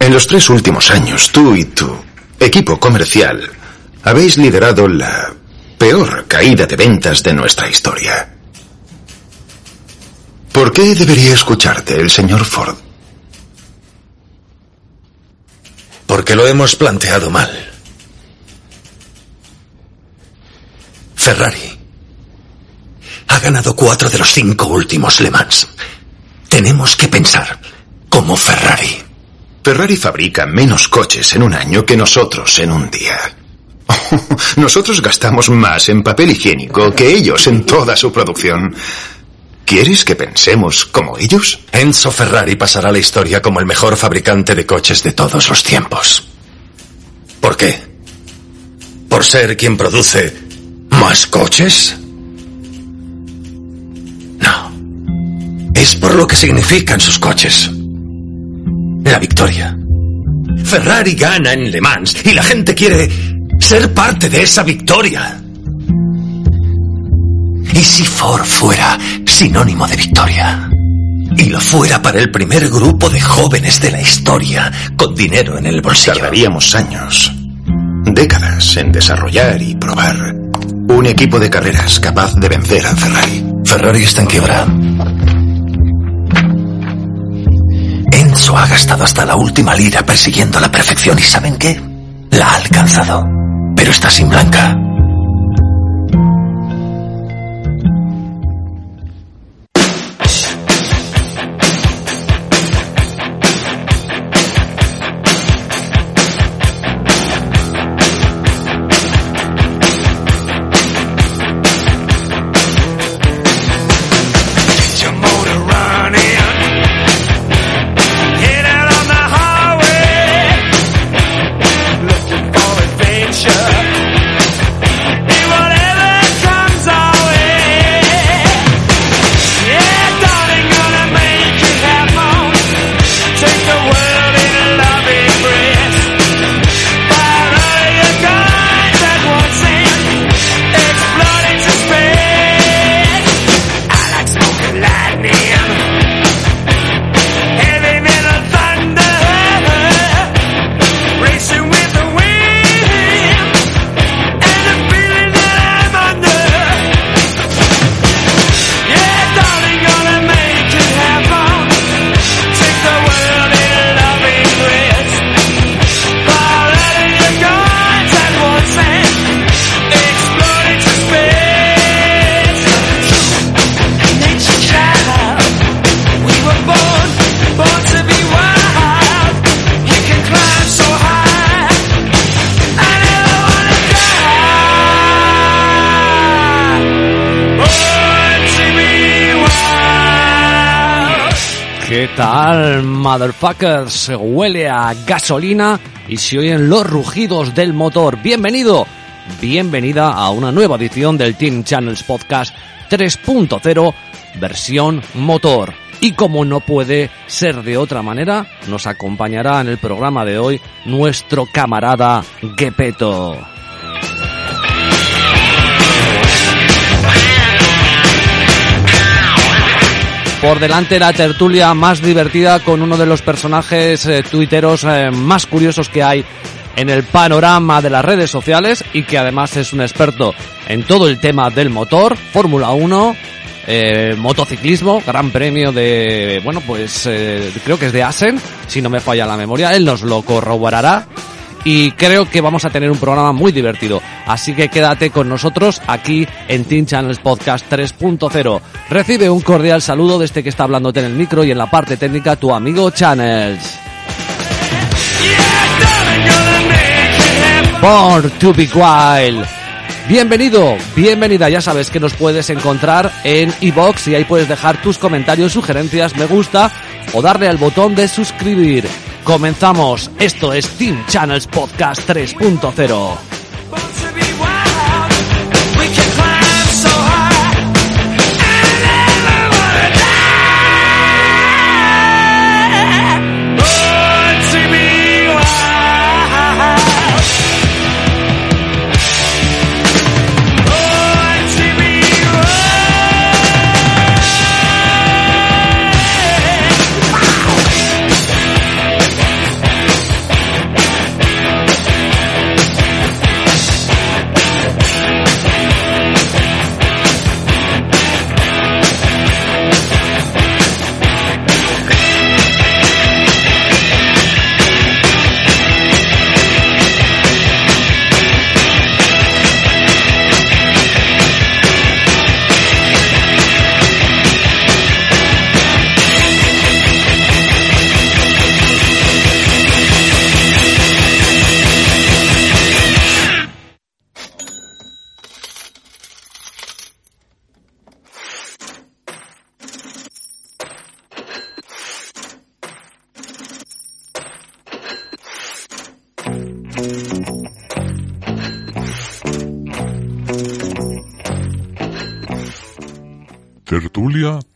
En los tres últimos años, tú y tu equipo comercial habéis liderado la peor caída de ventas de nuestra historia. ¿Por qué debería escucharte el señor Ford? Porque lo hemos planteado mal. Ferrari ha ganado cuatro de los cinco últimos Le Mans. Tenemos que pensar como Ferrari. Ferrari fabrica menos coches en un año que nosotros en un día. Nosotros gastamos más en papel higiénico que ellos en toda su producción. ¿Quieres que pensemos como ellos? Enzo Ferrari pasará la historia como el mejor fabricante de coches de todos los tiempos. ¿Por qué? ¿Por ser quien produce más coches? No. Es por lo que significan sus coches. La victoria. Ferrari gana en Le Mans y la gente quiere ser parte de esa victoria. ¿Y si Ford fuera sinónimo de victoria? Y lo fuera para el primer grupo de jóvenes de la historia con dinero en el bolsillo. Tardaríamos años, décadas en desarrollar y probar un equipo de carreras capaz de vencer a Ferrari. Ferrari está en quiebra. Enzo ha gastado hasta la última lira persiguiendo la perfección y ¿saben qué? La ha alcanzado. Pero está sin blanca. Motherfuckers? Huele a gasolina y se oyen los rugidos del motor. Bienvenido, bienvenida a una nueva edición del Team Channels Podcast 3.0 versión motor. Y como no puede ser de otra manera, nos acompañará en el programa de hoy nuestro camarada Gepetto. Por delante la tertulia más divertida con uno de los personajes eh, tuiteros eh, más curiosos que hay en el panorama de las redes sociales y que además es un experto en todo el tema del motor, Fórmula 1, eh, motociclismo, gran premio de, bueno, pues eh, creo que es de Asen, si no me falla la memoria, él nos lo corroborará y creo que vamos a tener un programa muy divertido. Así que quédate con nosotros aquí en Team Channels Podcast 3.0. Recibe un cordial saludo desde que está hablándote en el micro y en la parte técnica tu amigo Channels. Born to be wild. Bienvenido, bienvenida, ya sabes que nos puedes encontrar en iBox y ahí puedes dejar tus comentarios, sugerencias, me gusta o darle al botón de suscribir. Comenzamos. Esto es Team Channels Podcast 3.0.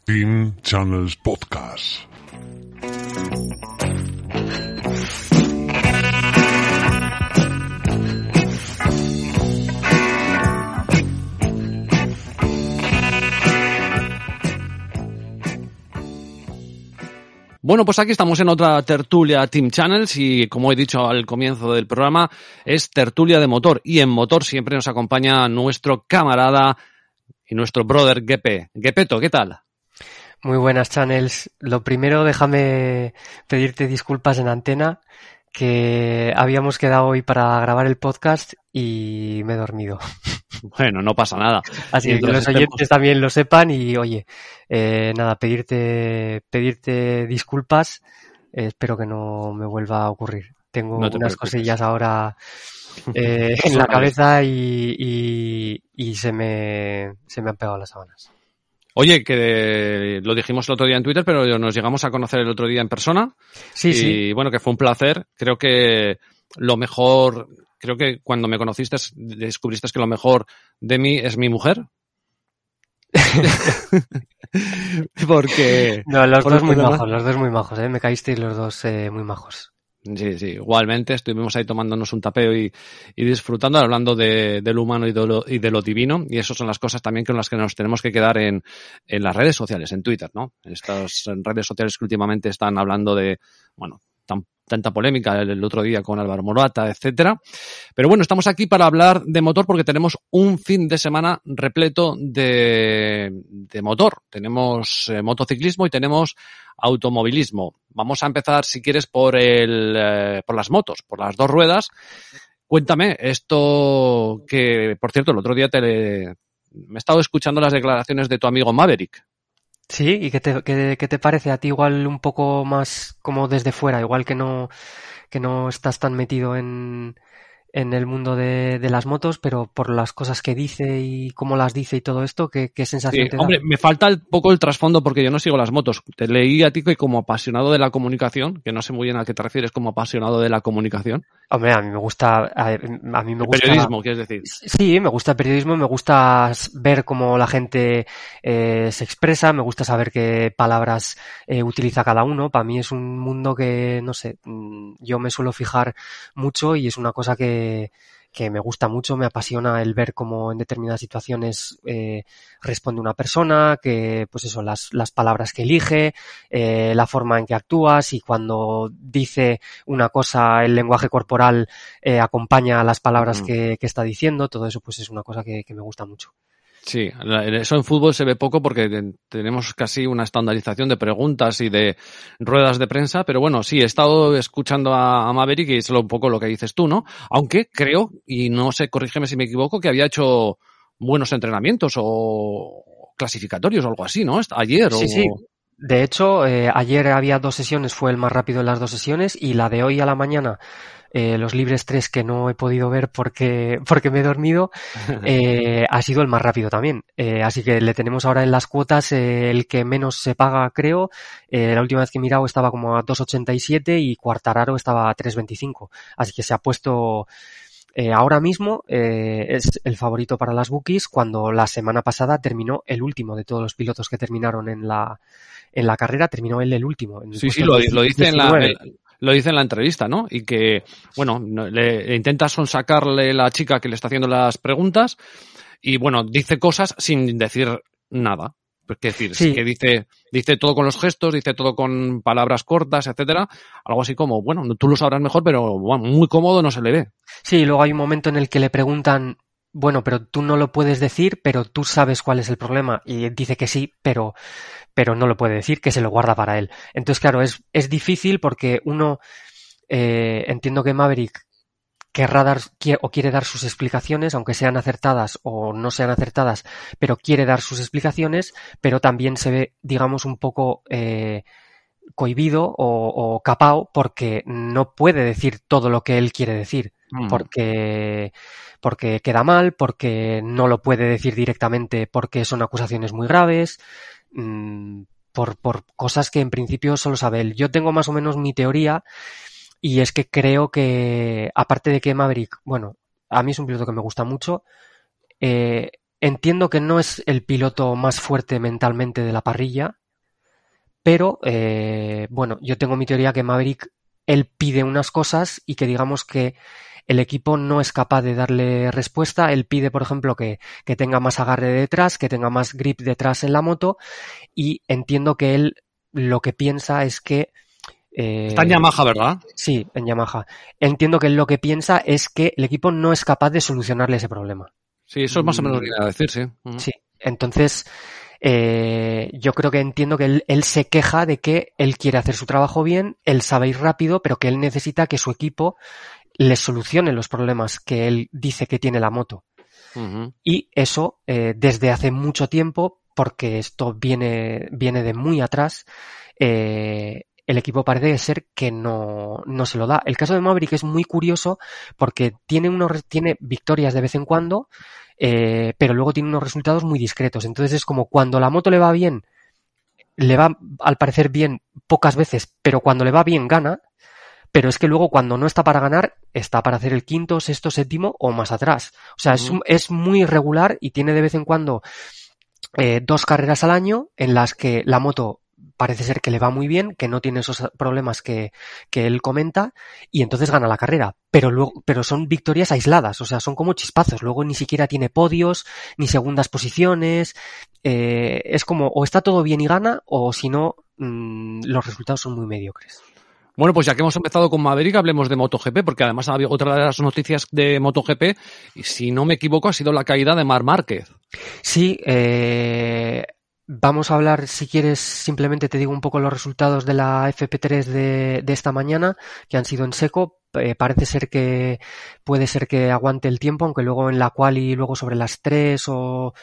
Team Channels Podcast. Bueno, pues aquí estamos en otra tertulia Team Channels y como he dicho al comienzo del programa, es tertulia de motor y en motor siempre nos acompaña nuestro camarada y nuestro brother Gepe. Gepeto, ¿qué tal? Muy buenas, Channels. Lo primero, déjame pedirte disculpas en antena, que habíamos quedado hoy para grabar el podcast y me he dormido. Bueno, no pasa nada. Así que los estemos- oyentes también lo sepan y, oye, eh, nada, pedirte, pedirte disculpas. Eh, espero que no me vuelva a ocurrir. Tengo No te unas preocupes. cosillas ahora eh, en la cabeza y, y, y se me, se me han pegado las sábanas. Oye, que lo dijimos el otro día en Twitter, pero nos llegamos a conocer el otro día en persona. Sí, y sí. bueno, que fue un placer. Creo que lo mejor, creo que cuando me conociste descubriste que lo mejor de mí es mi mujer. Porque No, los por dos muy demás- majos, los dos muy majos, ¿eh? Me caísteis los dos eh, muy majos. Sí, sí, igualmente estuvimos ahí tomándonos un tapeo y, y disfrutando, hablando de, de lo humano y de lo, y de lo divino. Y eso son las cosas también con las que nos tenemos que quedar en, en las redes sociales, en Twitter, ¿no? Estas redes sociales que últimamente están hablando de, bueno, tan- tanta polémica el, otro día con Álvaro Morata, etcétera. Pero bueno, estamos aquí para hablar de motor porque tenemos un fin de semana repleto de, de motor. Tenemos eh, motociclismo y tenemos automovilismo. Vamos a empezar, si quieres, por el, eh, por las motos, por las dos ruedas. Cuéntame, esto que, por cierto, el otro día te, me he estado escuchando las declaraciones de tu amigo Maverick. Sí, ¿y qué te, qué, qué te parece a ti igual un poco más como desde fuera, igual que no, que no estás tan metido en, en el mundo de, de las motos, pero por las cosas que dice y cómo las dice y todo esto, ¿qué, qué sensación Sí, te da? hombre, me falta un poco el trasfondo porque yo no sigo las motos. Te leí a ti que como apasionado de la comunicación, que no sé muy bien a qué te refieres como apasionado de la comunicación. Hombre, a mí me gusta, a, a mí me El gusta. periodismo, quieres decir. Sí, me gusta el periodismo, me gusta ver cómo la gente eh, se expresa, me gusta saber qué palabras eh, utiliza cada uno. Para mí es un mundo que, no sé, mm, yo me suelo fijar mucho y es una cosa que, que me gusta mucho, me apasiona el ver cómo en determinadas situaciones eh, responde una persona, que pues eso, las, las palabras que elige, eh, la forma en que actúas y cuando dice una cosa, el lenguaje corporal eh, acompaña a las palabras Mm. que, que está diciendo, todo eso pues es una cosa que, que me gusta mucho. Sí, eso en fútbol se ve poco porque ten- tenemos casi una estandarización de preguntas y de ruedas de prensa, pero bueno, sí, he estado escuchando a, Maverick y es un poco lo que dices tú, ¿no? Aunque creo, y no sé, corrígeme si me equivoco, que había hecho buenos entrenamientos o clasificatorios o algo así, ¿no? Ayer Sí, o... sí. De hecho, eh, ayer había dos sesiones, fue el más rápido en las dos sesiones y la de hoy a la mañana eh, los libres 3 que no he podido ver porque, porque me he dormido, eh, ha sido el más rápido también. Eh, así que le tenemos ahora en las cuotas eh, el que menos se paga, creo. Eh, la última vez que he mirado estaba como a 2.87 y Cuartararo estaba a 3.25. Así que se ha puesto eh, ahora mismo eh, es el favorito para las bookies cuando la semana pasada terminó el último de todos los pilotos que terminaron en la, en la carrera, terminó él el último. en el Sí, sí, lo, lo dice en la, 19. Lo dice en la entrevista, ¿no? Y que, bueno, no- le, intenta sonsacarle la chica que le está haciendo las preguntas y, bueno, dice cosas sin decir nada. Es decir, Sí. que dice, dice todo con los gestos, dice todo con palabras cortas, etcétera. Algo así como, bueno, tú lo sabrás mejor, pero bueno, muy cómodo no se le ve. Sí, y luego hay un momento en el que le preguntan, bueno, pero tú no lo puedes decir, pero tú sabes cuál es el problema. Y dice que sí, pero, pero no lo puede decir, que se lo guarda para él. Entonces, claro, es, es difícil porque uno, eh, entiendo que Maverick querrá dar o quiere dar sus explicaciones, aunque sean acertadas o no sean acertadas, pero quiere dar sus explicaciones, pero también se ve, digamos, un poco eh, cohibido o, o capao porque no puede decir todo lo que él quiere decir Mm. porque, porque queda mal, porque no lo puede decir directamente porque son acusaciones muy graves, mm, por, por cosas que en principio solo sabe él. Yo tengo más o menos mi teoría y es que creo que, aparte de que Maverick, bueno, a mí es un piloto que me gusta mucho, eh, entiendo que no es el piloto más fuerte mentalmente de la parrilla, pero eh, bueno, yo tengo mi teoría que Maverick él pide unas cosas y que digamos que el equipo no es capaz de darle respuesta. Él pide, por ejemplo, que, que tenga más agarre detrás, que tenga más grip detrás en la moto y entiendo que él lo que piensa es que... eh, Está en Yamaha, ¿verdad? Sí, en Yamaha. Entiendo que él lo que piensa es que el equipo no es capaz de solucionarle ese problema. Sí, eso es más o menos lo que Mm. viene a decir, sí. Sí, entonces eh, yo creo que entiendo que él, él se queja de que él quiere hacer su trabajo bien, él sabe ir rápido, pero que él necesita que su equipo le solucione los problemas que él dice que tiene la moto. Y eso eh, desde hace mucho tiempo, porque esto viene, viene de muy atrás, eh, el equipo parece ser que no, no se lo da. El caso de Maverick es muy curioso porque tiene, unos, tiene victorias de vez en cuando, eh, pero luego tiene unos resultados muy discretos. Entonces es como cuando la moto le va bien, le va al parecer bien pocas veces, pero cuando le va bien gana. Pero es que luego cuando no está para ganar, está para hacer el quinto, sexto, séptimo o más atrás. O sea, es, muy irregular y tiene de vez en cuando eh, dos carreras al año en las que la moto parece ser que le va muy bien, que no tiene esos problemas que, que él comenta, y entonces gana la carrera. Pero luego, pero son victorias aisladas, o sea, son como chispazos. Luego ni siquiera tiene podios, ni segundas posiciones. eh, es como, o está todo bien y gana, o si no, mm, los resultados son muy mediocres. Bueno, pues ya que hemos empezado con Maverick, hablemos de MotoGP, porque además ha habido otra de las noticias de MotoGP, y si no me equivoco, ha sido la caída de Mar Márquez. Sí, eh, vamos a hablar, si quieres, simplemente te digo un poco los resultados de la FP3 de, de esta mañana, que han sido en seco. Eh, parece ser que puede ser que aguante el tiempo, aunque luego en la cual y luego sobre las 3 o,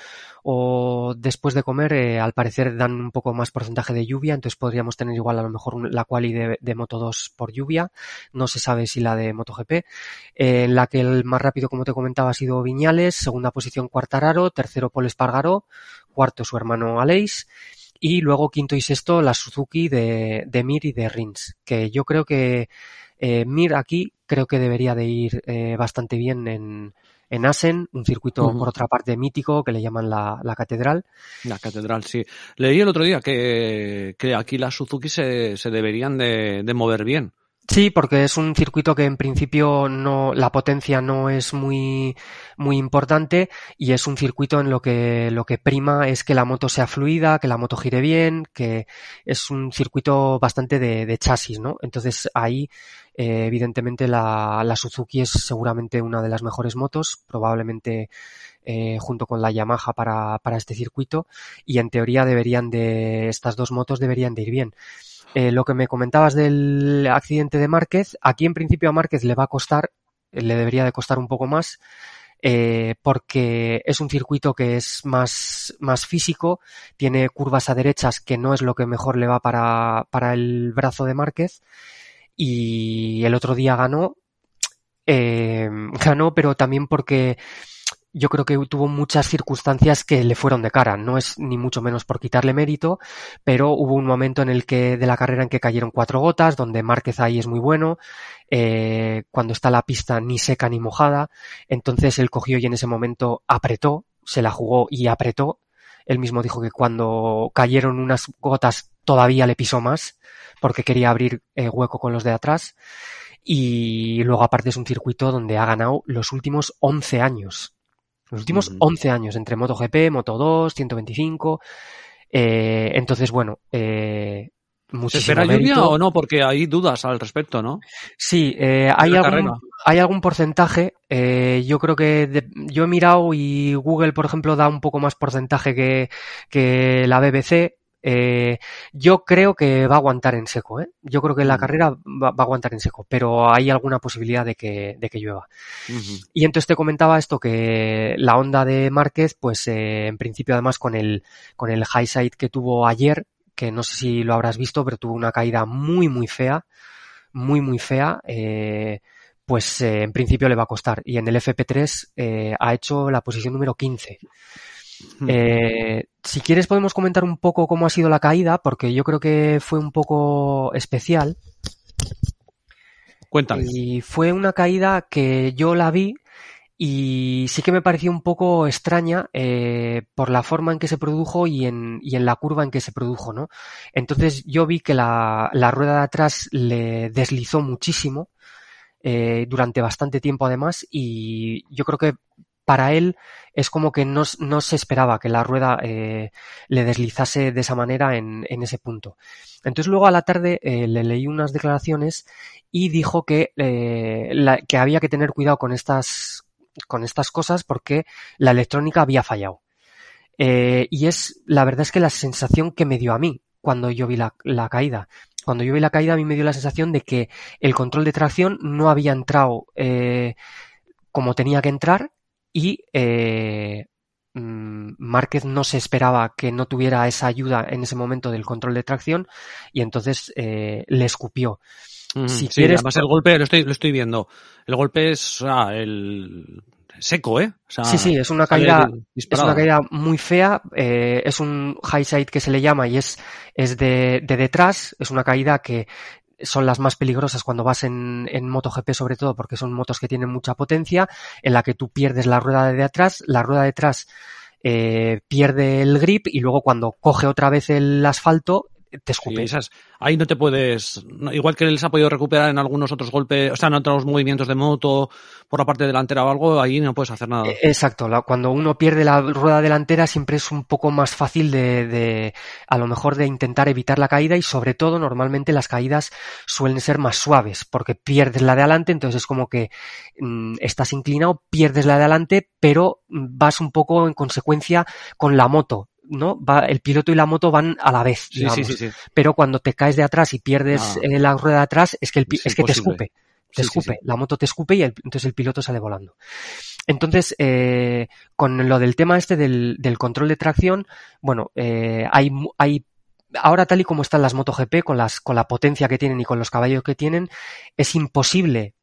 o después de comer, eh, al parecer dan un poco más porcentaje de lluvia, entonces podríamos tener igual a lo mejor la quali de, de Moto 2 por lluvia. No se sabe si la de MotoGP eh, en la que el más rápido, como te comentaba, ha sido Viñales, segunda posición Cuartararo, tercero Paul Espargaró, cuarto su hermano Aleix, y luego quinto y sexto la Suzuki de, de Mir y de Rins, que yo creo que eh, Mir aquí creo que debería de ir eh, bastante bien en, en Asen, un circuito por otra parte mítico que le llaman la, la catedral. La catedral, sí. Leí el otro día que, que aquí las Suzuki se, se deberían de, de mover bien. Sí, porque es un circuito que en principio no, la potencia no es muy, muy importante y es un circuito en lo que, lo que prima es que la moto sea fluida, que la moto gire bien, que es un circuito bastante de, chasis, ¿no? Entonces ahí, eh, evidentemente la, la Suzuki es seguramente una de las mejores motos, probablemente eh, junto con la Yamaha para, para este circuito y en teoría deberían de, estas dos motos deberían de ir bien. Eh, lo que me comentabas del accidente de Márquez, aquí en principio a Márquez le va a costar, eh, le debería de costar un poco más, eh, porque es un circuito que es más, más físico, tiene curvas a derechas que no es lo que mejor le va para, para el brazo de Márquez, y el otro día ganó, ganó, pero también porque yo creo que tuvo muchas circunstancias que le fueron de cara. No es ni mucho menos por quitarle mérito, pero hubo un momento en el que de la carrera en que cayeron cuatro gotas, donde Márquez ahí es muy bueno, eh, cuando está la pista ni seca ni mojada, entonces él cogió y en ese momento apretó, se la jugó y apretó. Él mismo dijo que cuando cayeron unas gotas todavía le pisó más, porque quería abrir eh, hueco con los de atrás. Y luego aparte es un circuito donde ha ganado los últimos 11 años. Los últimos Ujú. 11 años entre MotoGP, Moto2, 125. Eh, entonces, bueno, eh, ¿Se espera lluvia o no? Porque hay dudas al respecto, ¿no? Sí, eh, hay, algún, carrera. hay algún porcentaje. eh, yo creo que de- yo he mirado y Google, por ejemplo, da un poco más porcentaje que, que la BBC. Eh, yo creo que va a aguantar en seco, ¿eh? Yo creo que la Mm. carrera va, va a aguantar en seco, pero hay alguna posibilidad de que, de que llueva. Y entonces te comentaba esto que la onda de Márquez, pues eh, en principio además con el, con el high side que tuvo ayer, que no sé si lo habrás visto, pero tuvo una caída muy muy fea, muy muy fea, eh, pues eh, en principio le va a costar. Y en el FP3 eh, ha hecho la posición número 15. Hmm. Eh, si quieres podemos comentar un poco cómo ha sido la caída, porque yo creo que fue un poco especial. Cuéntame. Y fue una caída que yo la vi y sí que me pareció un poco extraña eh, por la forma en que se produjo y en, y en la curva en que se produjo, ¿no? Entonces yo vi que la, la rueda de atrás le deslizó muchísimo eh, durante bastante tiempo además y yo creo que para él es como que no, se esperaba que la rueda eh, le deslizase de esa manera en, ese punto. Entonces luego a la tarde eh, le leí unas declaraciones y dijo que, eh, había que tener cuidado con estas, cosas porque la electrónica había fallado. Y es, la verdad es que la sensación que me dio a mí cuando yo vi la, caída. Cuando yo vi la caída a mí me dio la sensación de que el control de tracción no había entrado como tenía que entrar y eh, mm, Márquez no se esperaba que no tuviera esa ayuda en ese momento del control de tracción y entonces eh, le escupió. Ujú. si sí, quieres- además el golpe, lo estoy, lo estoy viendo. El golpe es el seco, ¿eh? O sea, Sí, sí, es una caída, es una caída muy fea, eh, es un high side que se le llama y es, es de, de detrás, es una caída que son las más peligrosas cuando vas en, en MotoGP sobre todo porque son motos que tienen mucha potencia, en la que tú pierdes la rueda de atrás, la rueda de atrás eh, pierde el grip y luego cuando coge otra vez el asfalto te Sí, escupe. esas- ahí no te puedes, no, igual que él se ha podido recuperar en algunos otros golpes, o sea, en otros movimientos de moto por la parte delantera o algo, ahí no puedes hacer nada. Eh, Exacto, la- cuando uno pierde la rueda delantera siempre es un poco más fácil de, de, a lo mejor de intentar evitar la caída y sobre todo normalmente las caídas suelen ser más suaves porque pierdes la de adelante, entonces es como que mm, estás inclinado, pierdes la de adelante, pero mm, vas un poco en consecuencia con la moto. ¿No? Va, el piloto y la moto van a la vez, Sí, digamos. sí, sí. Pero cuando te caes de atrás y pierdes Ah. eh, la rueda de atrás, es que, el, Es es que te escupe. Te escupe. La moto te escupe y el- entonces el piloto sale volando. Entonces, eh, con lo del tema este del, del control de tracción, bueno, eh, hay, hay, ahora tal y como están las MotoGP, con las, con la potencia que tienen y con los caballos que tienen, es imposible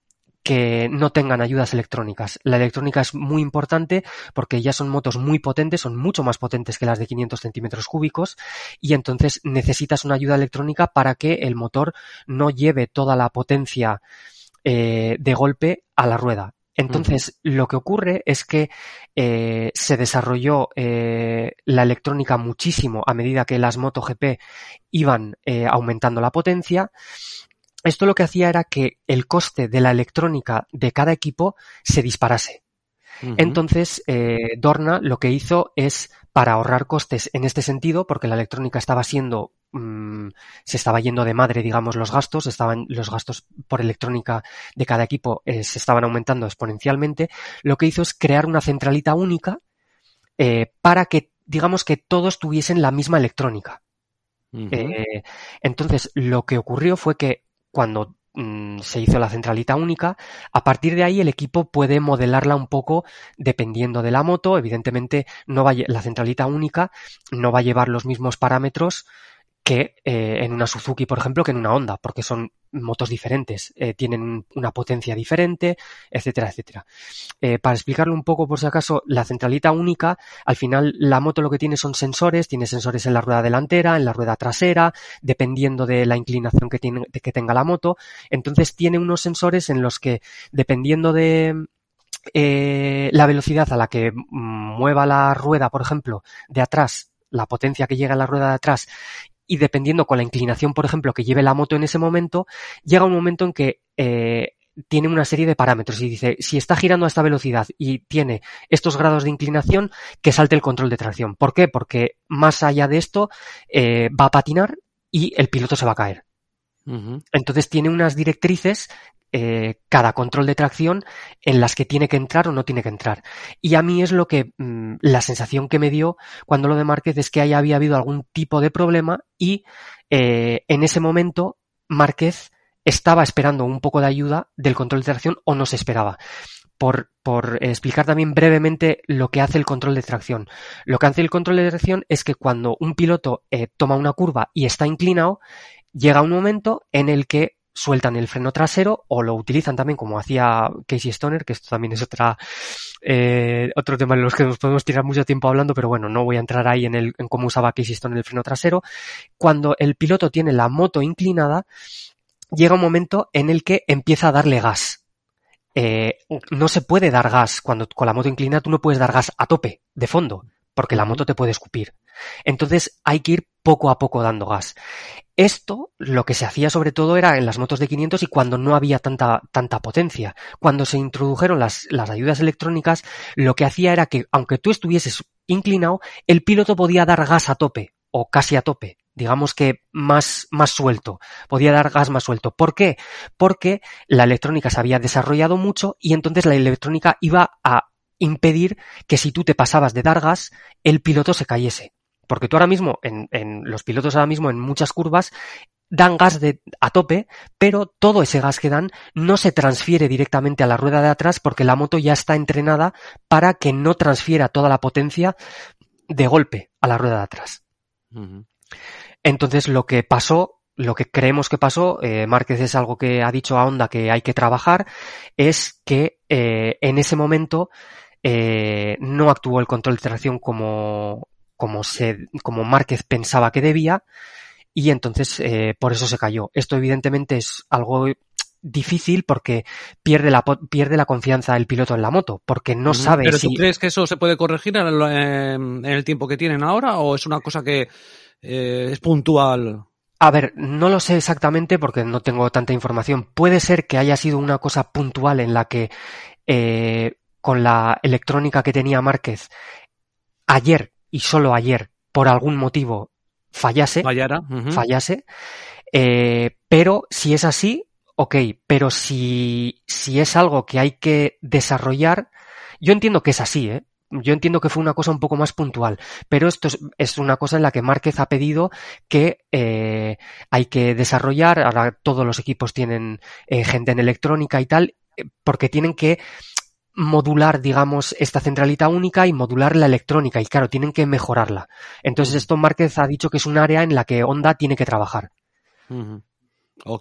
que no tengan ayudas electrónicas. La electrónica es muy importante porque ya son motos muy potentes, son mucho más potentes que las de 500 centímetros cúbicos y entonces necesitas una ayuda electrónica para que el motor no lleve toda la potencia eh, de golpe a la rueda. Entonces, lo que ocurre es que eh, se desarrolló eh, la electrónica muchísimo a medida que las MotoGP iban eh, aumentando la potencia. Esto lo que hacía era que el coste de la electrónica de cada equipo se disparase. Entonces, eh, Dorna lo que hizo es, para ahorrar costes en este sentido, porque la electrónica estaba siendo, mm, se estaba yendo de madre, digamos, los gastos, estaban, los gastos por electrónica de cada equipo eh, se estaban aumentando exponencialmente, lo que hizo es crear una centralita única eh, para que, digamos, que todos tuviesen la misma electrónica. Eh, entonces, lo que ocurrió fue que cuando mm, se hizo la centralita única, a partir de ahí el equipo puede modelarla un poco dependiendo de la moto. Evidentemente, no va la centralita única no va a llevar los mismos parámetros que eh, en una Suzuki, por ejemplo, que en una Honda, porque son motos diferentes, eh, tienen un- una potencia diferente, etcétera, etcétera. Eh, para explicarlo un poco, por si acaso, la centralita única, al final la moto lo que tiene son sensores, tiene sensores en la rueda delantera, en la rueda trasera, dependiendo de la inclinación que, tiene, que tenga la moto. Entonces tiene unos sensores en los que, dependiendo de eh, la velocidad a la que mueva la rueda, por ejemplo, de atrás, la potencia que llega a la rueda de atrás, y dependiendo con la inclinación, por ejemplo, que lleve la moto en ese momento, llega un momento en que eh, tiene una serie de parámetros y dice, si está girando a esta velocidad y tiene estos grados de inclinación, que salte el control de tracción. ¿Por qué? Porque más allá de esto, eh, va a patinar y el piloto se va a caer. Entonces tiene unas directrices eh, cada control de tracción en las que tiene que entrar o no tiene que entrar. Y a mí es lo que mm, la sensación que me dio cuando lo de Márquez es que ahí había habido algún tipo de problema y eh, en ese momento Márquez estaba esperando un poco de ayuda del control de tracción o no se esperaba. Por, por explicar también brevemente lo que hace el control de tracción. Lo que hace el control de tracción es que cuando un piloto eh, toma una curva y está inclinado, llega un momento en el que sueltan el freno trasero o lo utilizan también como hacía Casey Stoner, que esto también es otra eh, otro tema en los que nos podemos tirar mucho tiempo hablando, pero bueno, no voy a entrar ahí en, el, en cómo usaba Casey Stoner el freno trasero. Cuando el piloto tiene la moto inclinada, llega un momento en el que empieza a darle gas. Eh, no se puede dar gas cuando con la moto inclinada tú no puedes dar gas a tope, de fondo, porque la moto te puede escupir. Entonces hay que ir poco a poco dando gas. Esto lo que se hacía sobre todo era en las motos de 500 y cuando no había tanta, tanta potencia. Cuando se introdujeron las, las ayudas electrónicas, lo que hacía era que aunque tú estuvieses inclinado, el piloto podía dar gas a tope o casi a tope. Digamos que más, más suelto. Podía dar gas más suelto. ¿Por qué? Porque la electrónica se había desarrollado mucho y entonces la electrónica iba a impedir que si tú te pasabas de dar gas, el piloto se cayese. Porque tú ahora mismo, en, en los pilotos ahora mismo en muchas curvas, dan gas de, a tope, pero todo ese gas que dan no se transfiere directamente a la rueda de atrás porque la moto ya está entrenada para que no transfiera toda la potencia de golpe a la rueda de atrás. Entonces lo que pasó, lo que creemos que pasó, eh, Márquez es algo que ha dicho a Honda que hay que trabajar, es que eh, en ese momento eh, no actuó el control de tracción como, como, se, como Márquez pensaba que debía y entonces eh, por eso se cayó. Esto evidentemente es algo difícil porque pierde la, pierde la confianza el piloto en la moto, porque no sabe ¿Pero si... tú crees que eso se puede corregir en el, en el tiempo que tienen ahora o es una cosa que eh, es puntual? A ver, no lo sé exactamente porque no tengo tanta información. Puede ser que haya sido una cosa puntual en la que eh, con la electrónica que tenía Márquez ayer y solo ayer por algún motivo fallase, Fallara. fallase. Eh, pero si es así, ok. Pero si, si es algo que hay que desarrollar, yo entiendo que es así, ¿eh? Yo entiendo que fue una cosa un poco más puntual, pero esto es, es una cosa en la que Márquez ha pedido que eh, hay que desarrollar. Ahora todos los equipos tienen eh, gente en electrónica y tal, eh, porque tienen que modular, digamos, esta centralita única y modular la electrónica y claro, tienen que mejorarla. Entonces esto Márquez ha dicho que es un área en la que Honda tiene que trabajar.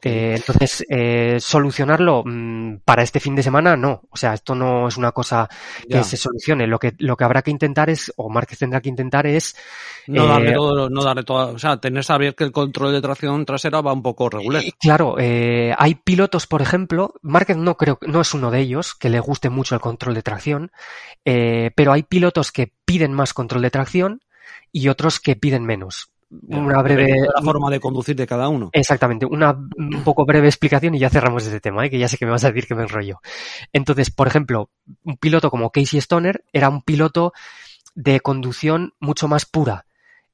Eh, entonces, eh, solucionarlo mm, para este fin de semana, no. O sea, esto no es una cosa que Ya. se solucione. Lo que, lo que habrá que intentar es, o Márquez tendrá que intentar es, No eh, darle todo, no darle todo, o sea, tener saber que el control de tracción trasera va un poco regular. claro, eh, hay pilotos, por ejemplo, Márquez no creo, no es uno de ellos, que le guste mucho el control de tracción, eh, pero hay pilotos que piden más control de tracción y otros que piden menos. Una breve, la forma de conducir de cada uno. Exactamente, una un poco breve explicación y ya cerramos este tema, ¿eh? que ya sé que me vas a decir que me enrollo. Entonces, por ejemplo, un piloto como Casey Stoner era un piloto de conducción mucho más pura.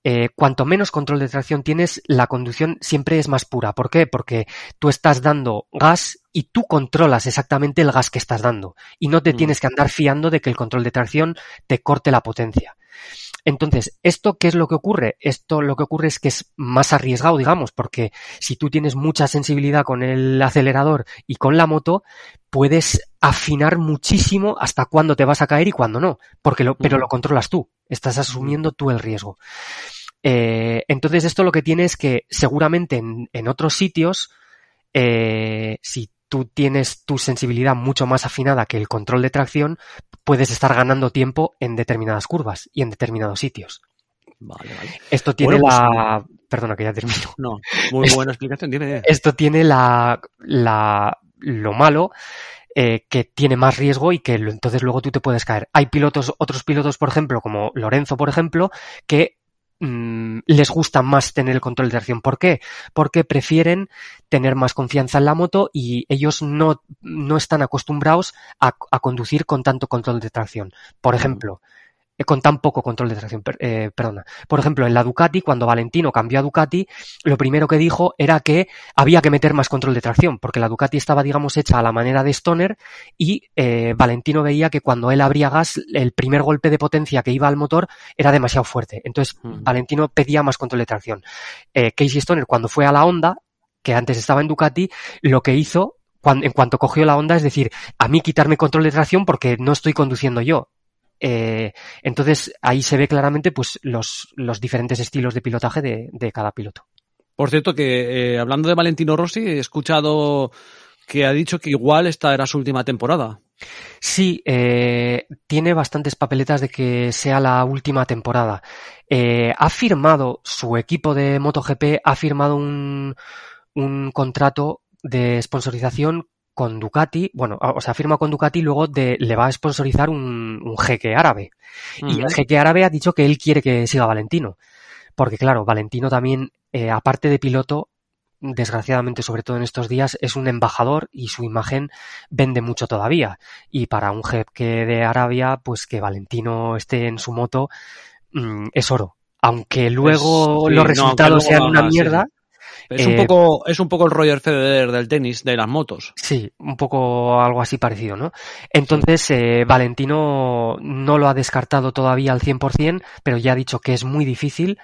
Eh, cuanto menos control de tracción tienes, la conducción siempre es más pura. ¿Por qué? Porque tú estás dando gas y tú controlas exactamente el gas que estás dando y no te Mm. tienes que andar fiando de que el control de tracción te corte la potencia. Entonces, ¿esto qué es lo que ocurre? Esto lo que ocurre es que es más arriesgado, digamos, porque si tú tienes mucha sensibilidad con el acelerador y con la moto, puedes afinar muchísimo hasta cuándo te vas a caer y cuándo no, porque lo, pero lo controlas tú, estás asumiendo tú el riesgo. Eh, entonces esto lo que tiene es que seguramente en, en otros sitios, eh, si tú tienes tu sensibilidad mucho más afinada que el control de tracción, puedes estar ganando tiempo en determinadas curvas y en determinados sitios. Vale, vale. Esto tiene Bueno, pues, la... Perdona que ya termino. No, muy buena explicación tiene. Esto tiene la, la, lo malo eh, que tiene más riesgo y que entonces luego tú te puedes caer. Hay pilotos, otros pilotos, por ejemplo, como Lorenzo, por ejemplo, que mm, les gusta más tener el control de tracción. ¿Por qué? Porque prefieren tener más confianza en la moto y ellos no, no están acostumbrados a, a conducir con tanto control de tracción. Por ejemplo, con tan poco control de tracción, eh, perdona. Por ejemplo, en la Ducati, cuando Valentino cambió a Ducati, lo primero que dijo era que había que meter más control de tracción, porque la Ducati estaba, digamos, hecha a la manera de Stoner y eh, Valentino veía que cuando él abría gas, el primer golpe de potencia que iba al motor era demasiado fuerte. Entonces, Mm. Valentino pedía más control de tracción. Eh, Casey Stoner, cuando fue a la Honda, que antes estaba en Ducati, lo que hizo en cuanto cogió la Honda es decir, a mí quitarme control de tracción porque no estoy conduciendo yo. Eh, entonces ahí se ve claramente pues los, los diferentes estilos de pilotaje de, de cada piloto. Por cierto, que eh, hablando de Valentino Rossi, he escuchado que ha dicho que igual esta era su última temporada. Sí, eh, tiene bastantes papeletas de que sea la última temporada. Eh, ha firmado su equipo de MotoGP, ha firmado un, un contrato de sponsorización con Ducati, bueno, o sea, firma con Ducati y luego de, le va a sponsorizar un, un jeque árabe. Y el jeque árabe ha dicho que él quiere que siga Valentino. Porque claro, Valentino también, eh, aparte de piloto, desgraciadamente, sobre todo en estos días, es un embajador y su imagen vende mucho todavía. Y para un jeque de Arabia, pues que Valentino esté en su moto mm, es oro. Aunque luego sí, los resultados luego sean una sí, Es un Eh, poco, es un poco el Roger Federer del tenis, de las motos. Sí, un poco algo así parecido, ¿no? Entonces, eh, Valentino no lo ha descartado todavía al 100%, pero ya ha dicho que es muy difícil.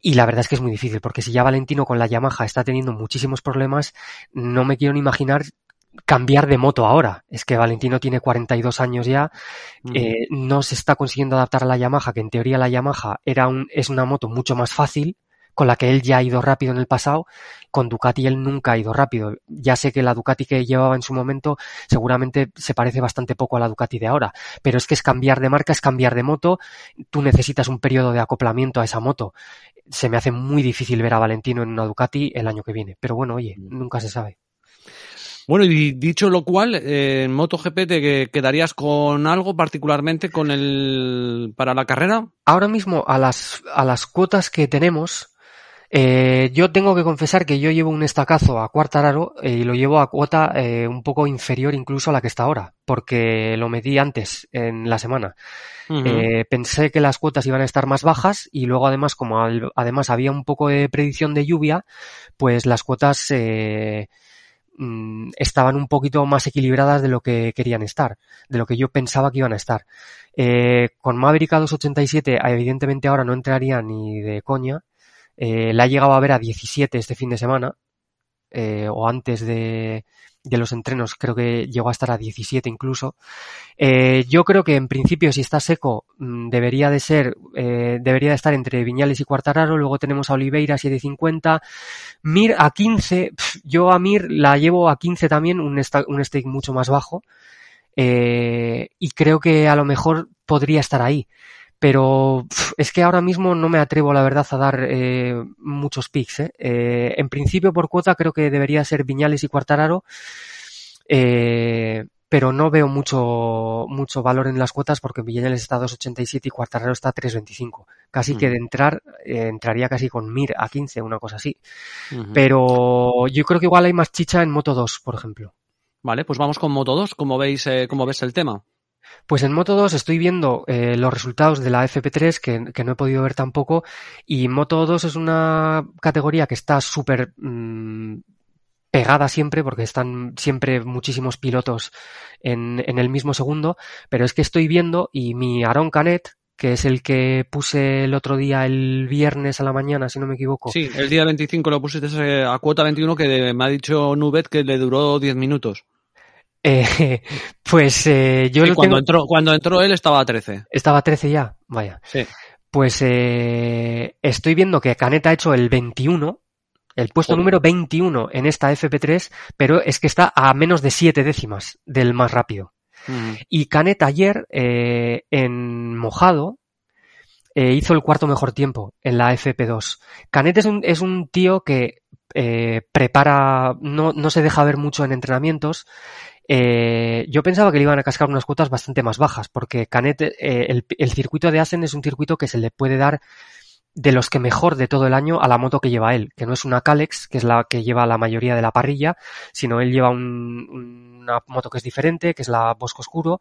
Y la verdad es que es muy difícil, porque si ya Valentino con la Yamaha está teniendo muchísimos problemas, no me quiero ni imaginar cambiar de moto ahora. Es que Valentino tiene 42 años ya, eh, no se está consiguiendo adaptar a la Yamaha, que en teoría la Yamaha era un, es una moto mucho más fácil, con la que él ya ha ido rápido en el pasado, con Ducati él nunca ha ido rápido. Ya sé que la Ducati que llevaba en su momento seguramente se parece bastante poco a la Ducati de ahora, pero es que es cambiar de marca, es cambiar de moto, tú necesitas un periodo de acoplamiento a esa moto. Se me hace muy difícil ver a Valentino en una Ducati el año que viene, pero bueno, oye, nunca se sabe. Bueno, y dicho lo cual, eh, en MotoGP te que- quedarías con algo particularmente con el para la carrera. Ahora mismo a las, a las cuotas que tenemos, eh, yo tengo que confesar que yo llevo un estacazo a Cuartararo eh, y lo llevo a cuota eh, un poco inferior incluso a la que está ahora, porque lo medí antes en la semana. Eh, pensé que las cuotas iban a estar más bajas y luego además como al- además había un poco de predicción de lluvia, pues las cuotas mm, estaban un poquito más equilibradas de lo que querían estar, de lo que yo pensaba que iban a estar. Eh, con Maverick a 287 evidentemente ahora no entraría ni de coña. Eh, la he llegado a ver a 17 este fin de semana, eh, o antes de, de los entrenos, creo que llegó a estar a 17 incluso. Eh, yo creo que en principio si está seco mm, debería de ser, eh, debería de estar entre Viñales y Cuartararo, luego tenemos a Oliveira 750, Mir a 15, pf, yo a Mir la llevo a 15 también, un, un stake mucho más bajo, eh, y creo que a lo mejor podría estar ahí. Pero es que ahora mismo no me atrevo, la verdad, a dar eh, muchos picks. ¿eh? Eh, en principio, por cuota, creo que debería ser Viñales y Cuartararo. Eh, pero no veo mucho, mucho valor en las cuotas porque Viñales está a 2.87 y Cuartararo está a 3.25. Casi que de entrar, entraría casi con Mir a 15, una cosa así. Pero yo creo que igual hay más chicha en Moto 2, por ejemplo. Vale, pues vamos con Moto 2, como veis, eh, como ves el tema. Pues en Moto 2 estoy viendo eh, los resultados de la FP3 que, no he podido ver tampoco y Moto 2 es una categoría que está súper mm, pegada siempre porque están siempre muchísimos pilotos en, el mismo segundo, pero es que estoy viendo y mi Aaron Canet, que es el que puse el otro día el viernes a la mañana, si no me equivoco, Sí, el día 25 lo pusiste a cuota 21 que me ha dicho Nubet que le duró 10 minutos. Eh, pues eh, yo Sí, lo cuando, tengo- entró, cuando entró él estaba a 13. estaba a 13 ya, vaya. Sí. Pues eh, estoy viendo que Canet ha hecho el 21, el puesto Joder. número 21 en esta FP3, pero es que está a menos de 7 décimas del más rápido. Mm. Y Canet ayer, eh, en mojado, eh, hizo el cuarto mejor tiempo en la FP2. Canet es un, es un tío que eh, prepara, no, no se deja ver mucho en entrenamientos. Eh, yo pensaba que le iban a cascar unas cuotas bastante más bajas, porque Canet, eh, el, circuito de Asen es un circuito que se le puede dar de los que mejor de todo el año a la moto que lleva él, que no es una Calex, que es la que lleva la mayoría de la parrilla, sino él lleva un- una moto que es diferente, que es la Bosco Oscuro,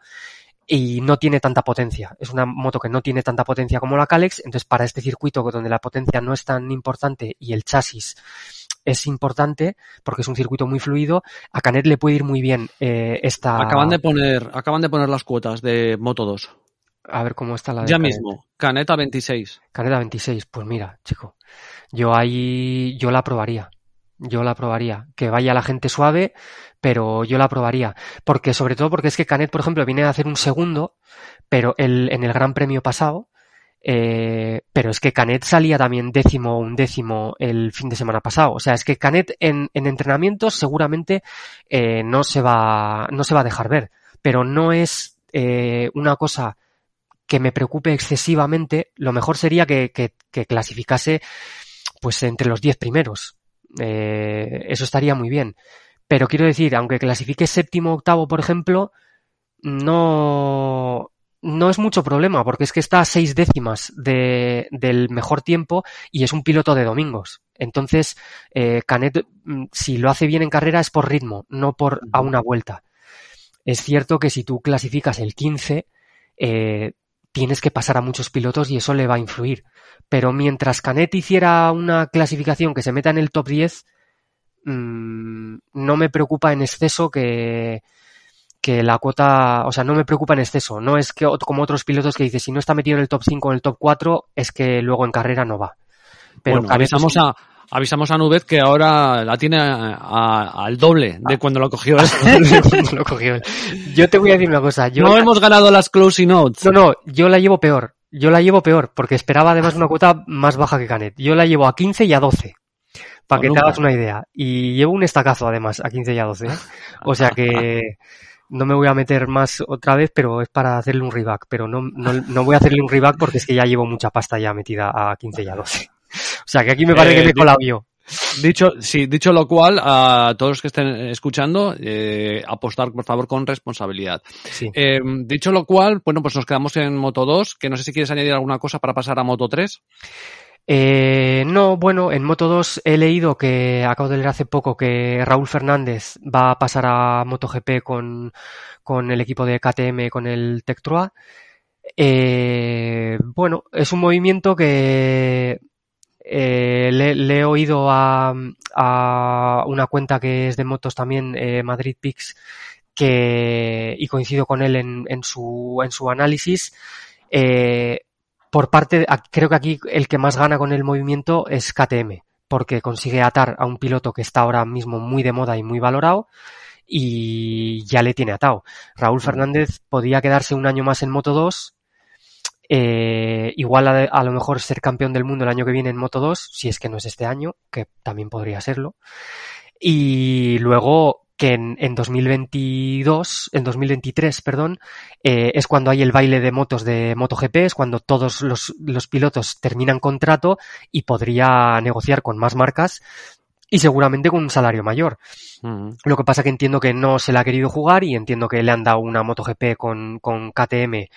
y no tiene tanta potencia. Es una moto que no tiene tanta potencia como la Calex, entonces para este circuito donde la potencia no es tan importante y el chasis es importante, porque es un circuito muy fluido, a Canet le puede ir muy bien eh, esta... Acaban de poner, acaban de poner las cuotas de Moto 2. A ver cómo está la de Ya Canet. mismo. Caneta 26. Caneta 26, pues mira, chico, yo ahí, yo la probaría. Yo la probaría. Que vaya la gente suave, pero yo la probaría. Porque, sobre todo porque es que Canet, por ejemplo, viene a hacer un segundo, pero el, en el Gran Premio pasado, eh, pero es que Canet salía también décimo o un décimo el fin de semana pasado. O sea, es que Canet en, en entrenamientos seguramente eh, no se va, no se va a dejar ver. Pero no es eh, una cosa que me preocupe excesivamente, lo mejor sería que, que- clasificase pues entre los 10 primeros. Eso estaría muy bien. Pero quiero decir, aunque clasifique séptimo octavo, por ejemplo, no, no es mucho problema, porque es que está a seis décimas de, del mejor tiempo y es un piloto de domingos. Entonces, eh, Canet, mm, si lo hace bien en carrera es por ritmo, no por a una vuelta. Es cierto que si tú clasificas el 15, eh, tienes que pasar a muchos pilotos y eso le va a influir. Pero mientras Canet hiciera una clasificación que se meta en el top 10, mm, no me preocupa en exceso que, que la cuota, o sea, no me preocupa en exceso. No es que como otros pilotos que dices, si no está metido en el top 5 o en el top 4, es que luego en carrera no va. Pero bueno, avisamos a, avisamos a Nubez que ahora la tiene a- a- al doble de cuando lo cogió. lo cogió. Yo te voy a decir una cosa. Yo no hemos ganado las closing notes. No, no, yo la llevo peor. Yo la llevo peor, porque esperaba además una cuota más baja que Canet. Yo la llevo a 15 y a 12. Para que te hagas una idea. Y llevo un estacazo además, a 15 y a 12. ¿eh? O sea que no me voy a meter más otra vez, pero es para hacerle un reback. Pero no, no, no voy a hacerle un reback porque es que ya llevo mucha pasta ya metida a 15 y a 12. O sea que aquí me parece Eh, que me he colado yo. Dicho, sí, dicho lo cual, a todos los que estén escuchando, eh, apostar por favor con responsabilidad. Sí. Eh, dicho lo cual, bueno, pues nos quedamos en Moto 2, que no sé si quieres añadir alguna cosa para pasar a Moto 3. Eh, no, bueno, en Moto 2 he leído que acabo de leer hace poco que Raúl Fernández va a pasar a MotoGP con, con el equipo de KTM, con el Tech Trois. Eh, bueno, es un movimiento que eh, le, he oído a, a una cuenta que es de motos también, eh, Madrid Pix, que, y coincido con él en, en su, en su análisis. Eh, por parte, creo que aquí el que más gana con el movimiento es KTM, porque consigue atar a un piloto que está ahora mismo muy de moda y muy valorado y ya le tiene atado. Raúl Fernández podía quedarse un año más en Moto 2, eh, igual a, a lo mejor ser campeón del mundo el año que viene en Moto 2, si es que no es este año, que también podría serlo. Y luego que en, en 2022, en 2023, perdón, eh, es cuando hay el baile de motos de MotoGP, es cuando todos los, los pilotos terminan contrato y podría negociar con más marcas y seguramente con un salario mayor. Lo que pasa que entiendo que no se la ha querido jugar y entiendo que le han dado una MotoGP con, con KTM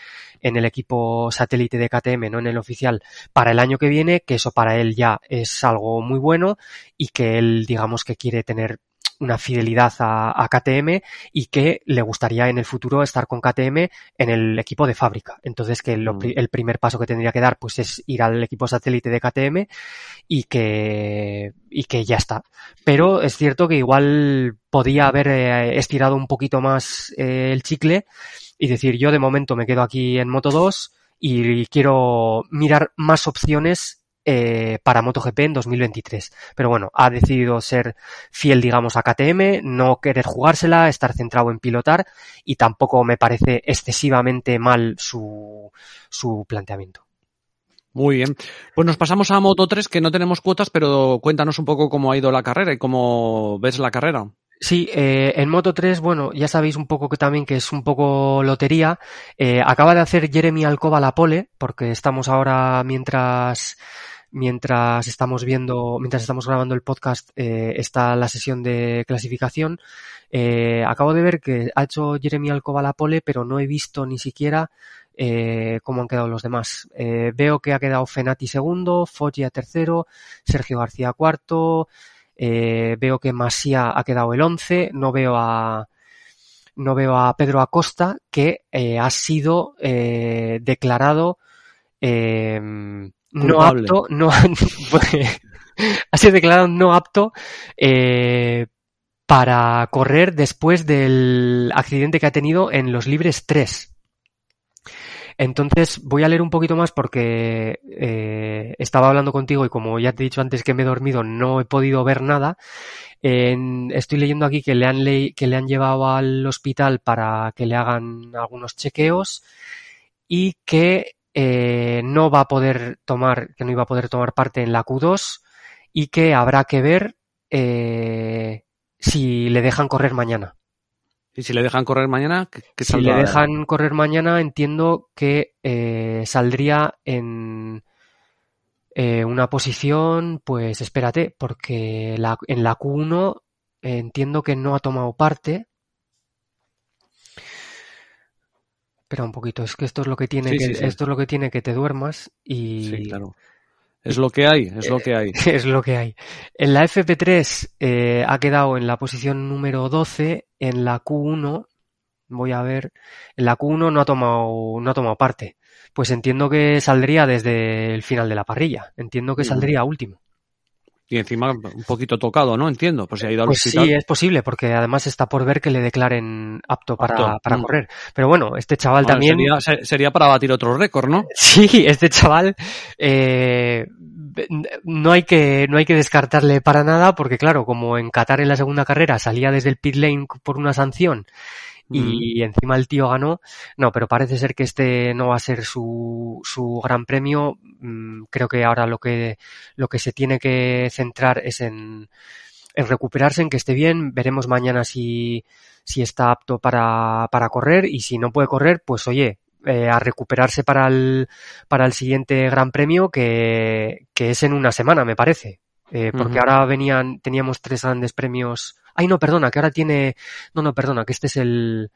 en el equipo satélite de KTM, no en el oficial, para el año que viene, que eso para él ya es algo muy bueno y que él digamos que quiere tener una fidelidad a, a KTM y que le gustaría en el futuro estar con KTM en el equipo de fábrica. Entonces que lo pri- el primer paso que tendría que dar pues es ir al equipo satélite de KTM y que, y que ya está. Pero es cierto que igual podía haber eh, estirado un poquito más eh, el chicle y decir yo de momento me quedo aquí en Moto 2 y quiero mirar más opciones eh, para MotoGP en 2023. Pero bueno, ha decidido ser fiel, digamos, a KTM, no querer jugársela, estar centrado en pilotar y tampoco me parece excesivamente mal su, su planteamiento. Muy bien. Pues nos pasamos a Moto 3, que no tenemos cuotas, pero cuéntanos un poco cómo ha ido la carrera y cómo ves la carrera. Sí, eh, en Moto 3, bueno, ya sabéis un poco que también que es un poco lotería. Eh, acaba de hacer Jeremy Alcoba la pole, porque estamos ahora mientras mientras estamos viendo, mientras estamos grabando el podcast, eh, está la sesión de clasificación. Eh, acabo de ver que ha hecho Jeremy Alcoba la pole, pero no he visto ni siquiera eh, cómo han quedado los demás. Eh, veo que ha quedado Fenati segundo, Foggia tercero, Sergio García cuarto, eh, veo que Masía ha quedado el once, no veo a no veo a Pedro Acosta que eh, ha sido declarado no apto, no ha sido declarado no apto eh, para correr después del accidente que ha tenido en los libres 3. Entonces voy a leer un poquito más porque eh, estaba hablando contigo y como ya te he dicho antes que me he dormido no he podido ver nada. Estoy leyendo aquí que le han le- que le han llevado al hospital para que le hagan algunos chequeos y que eh, no va a poder tomar, que no iba a poder tomar parte en la Q2 y que habrá que ver eh, si le dejan correr mañana. Y si le dejan correr mañana, ¿qué, qué Si le dejan correr mañana, entiendo que eh, saldría en eh, una posición, pues espérate, porque la- en la Q1 eh, entiendo que no ha tomado parte. Espera un poquito, es que esto es lo que tiene Sí, que, sí, sí. esto es lo que tiene que te duermas y Sí, claro. Es lo que hay, es lo que hay. es lo que hay. En la FP3 eh, ha quedado en la posición número 12, en la Q1, voy a ver, en la Q1 no ha tomado, no ha tomado parte. Pues entiendo que saldría desde el final de la parrilla. Entiendo que Ujú. saldría último. Y encima un poquito tocado, ¿no? Entiendo, pues si ha ido al Pues hospital. sí, es posible, porque además está por ver que le declaren apto para, Apto, para mm. correr. Pero bueno, este chaval Bueno, también. sería, se- sería para batir otro récord, ¿no? Sí, este chaval eh, no hay que no hay que descartarle para nada porque claro, como en Qatar en la segunda carrera salía desde el pit lane por una sanción y encima el tío ganó, no, pero parece ser que este no va a ser su, su gran premio. Mm, Creo que ahora lo que lo que se tiene que centrar es en en recuperarse, en que esté bien. Veremos mañana si si está apto para, para correr y si no puede correr, pues oye, eh, a recuperarse para el, para el siguiente Gran Premio que, que es en una semana, me parece. Eh, porque ahora venían, teníamos tres grandes premios. Ay, no, perdona, que ahora tiene, no, no, perdona, que este es el,